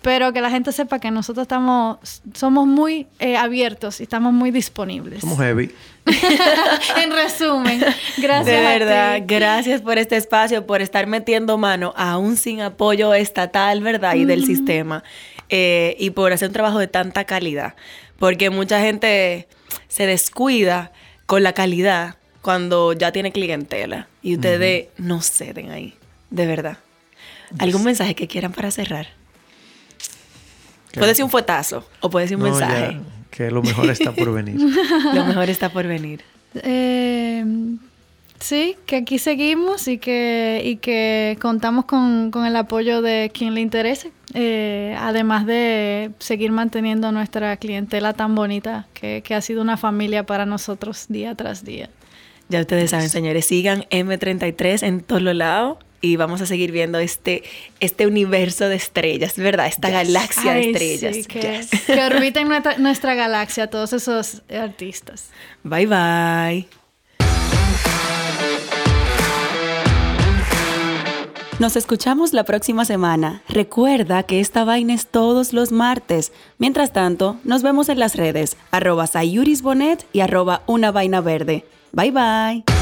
Pero que la gente sepa que nosotros estamos, somos muy eh, abiertos y estamos muy disponibles. Somos heavy. en resumen, gracias de a verdad, ti. gracias por este espacio, por estar metiendo mano, aún sin apoyo estatal, ¿verdad? Y del sistema. eh, y por hacer un trabajo de tanta calidad. Porque mucha gente se descuida con la calidad cuando ya tiene clientela. Y ustedes no ceden ahí. De verdad. ¿Algún mensaje que quieran para cerrar? Puede ser un fuetazo o puede ser un No, mensaje. ya, que lo mejor está por venir. Lo mejor está por venir. Eh, sí, que aquí seguimos y que, y que contamos con, con el apoyo de quien le interese, eh, además de seguir manteniendo nuestra clientela tan bonita que, que ha sido una familia para nosotros día tras día. Ya ustedes saben, señores, sigan M33 en todos los lados y vamos a seguir viendo este, este universo de estrellas, ¿verdad? Esta galaxia de estrellas. sí, que, Yes. que orbiten nuestra, nuestra galaxia, todos esos artistas. Bye bye. Nos escuchamos la próxima semana. Recuerda que esta vaina es todos los martes. Mientras tanto, nos vemos en las redes, arroba sayurisbonet y arroba una vaina verde. Bye bye.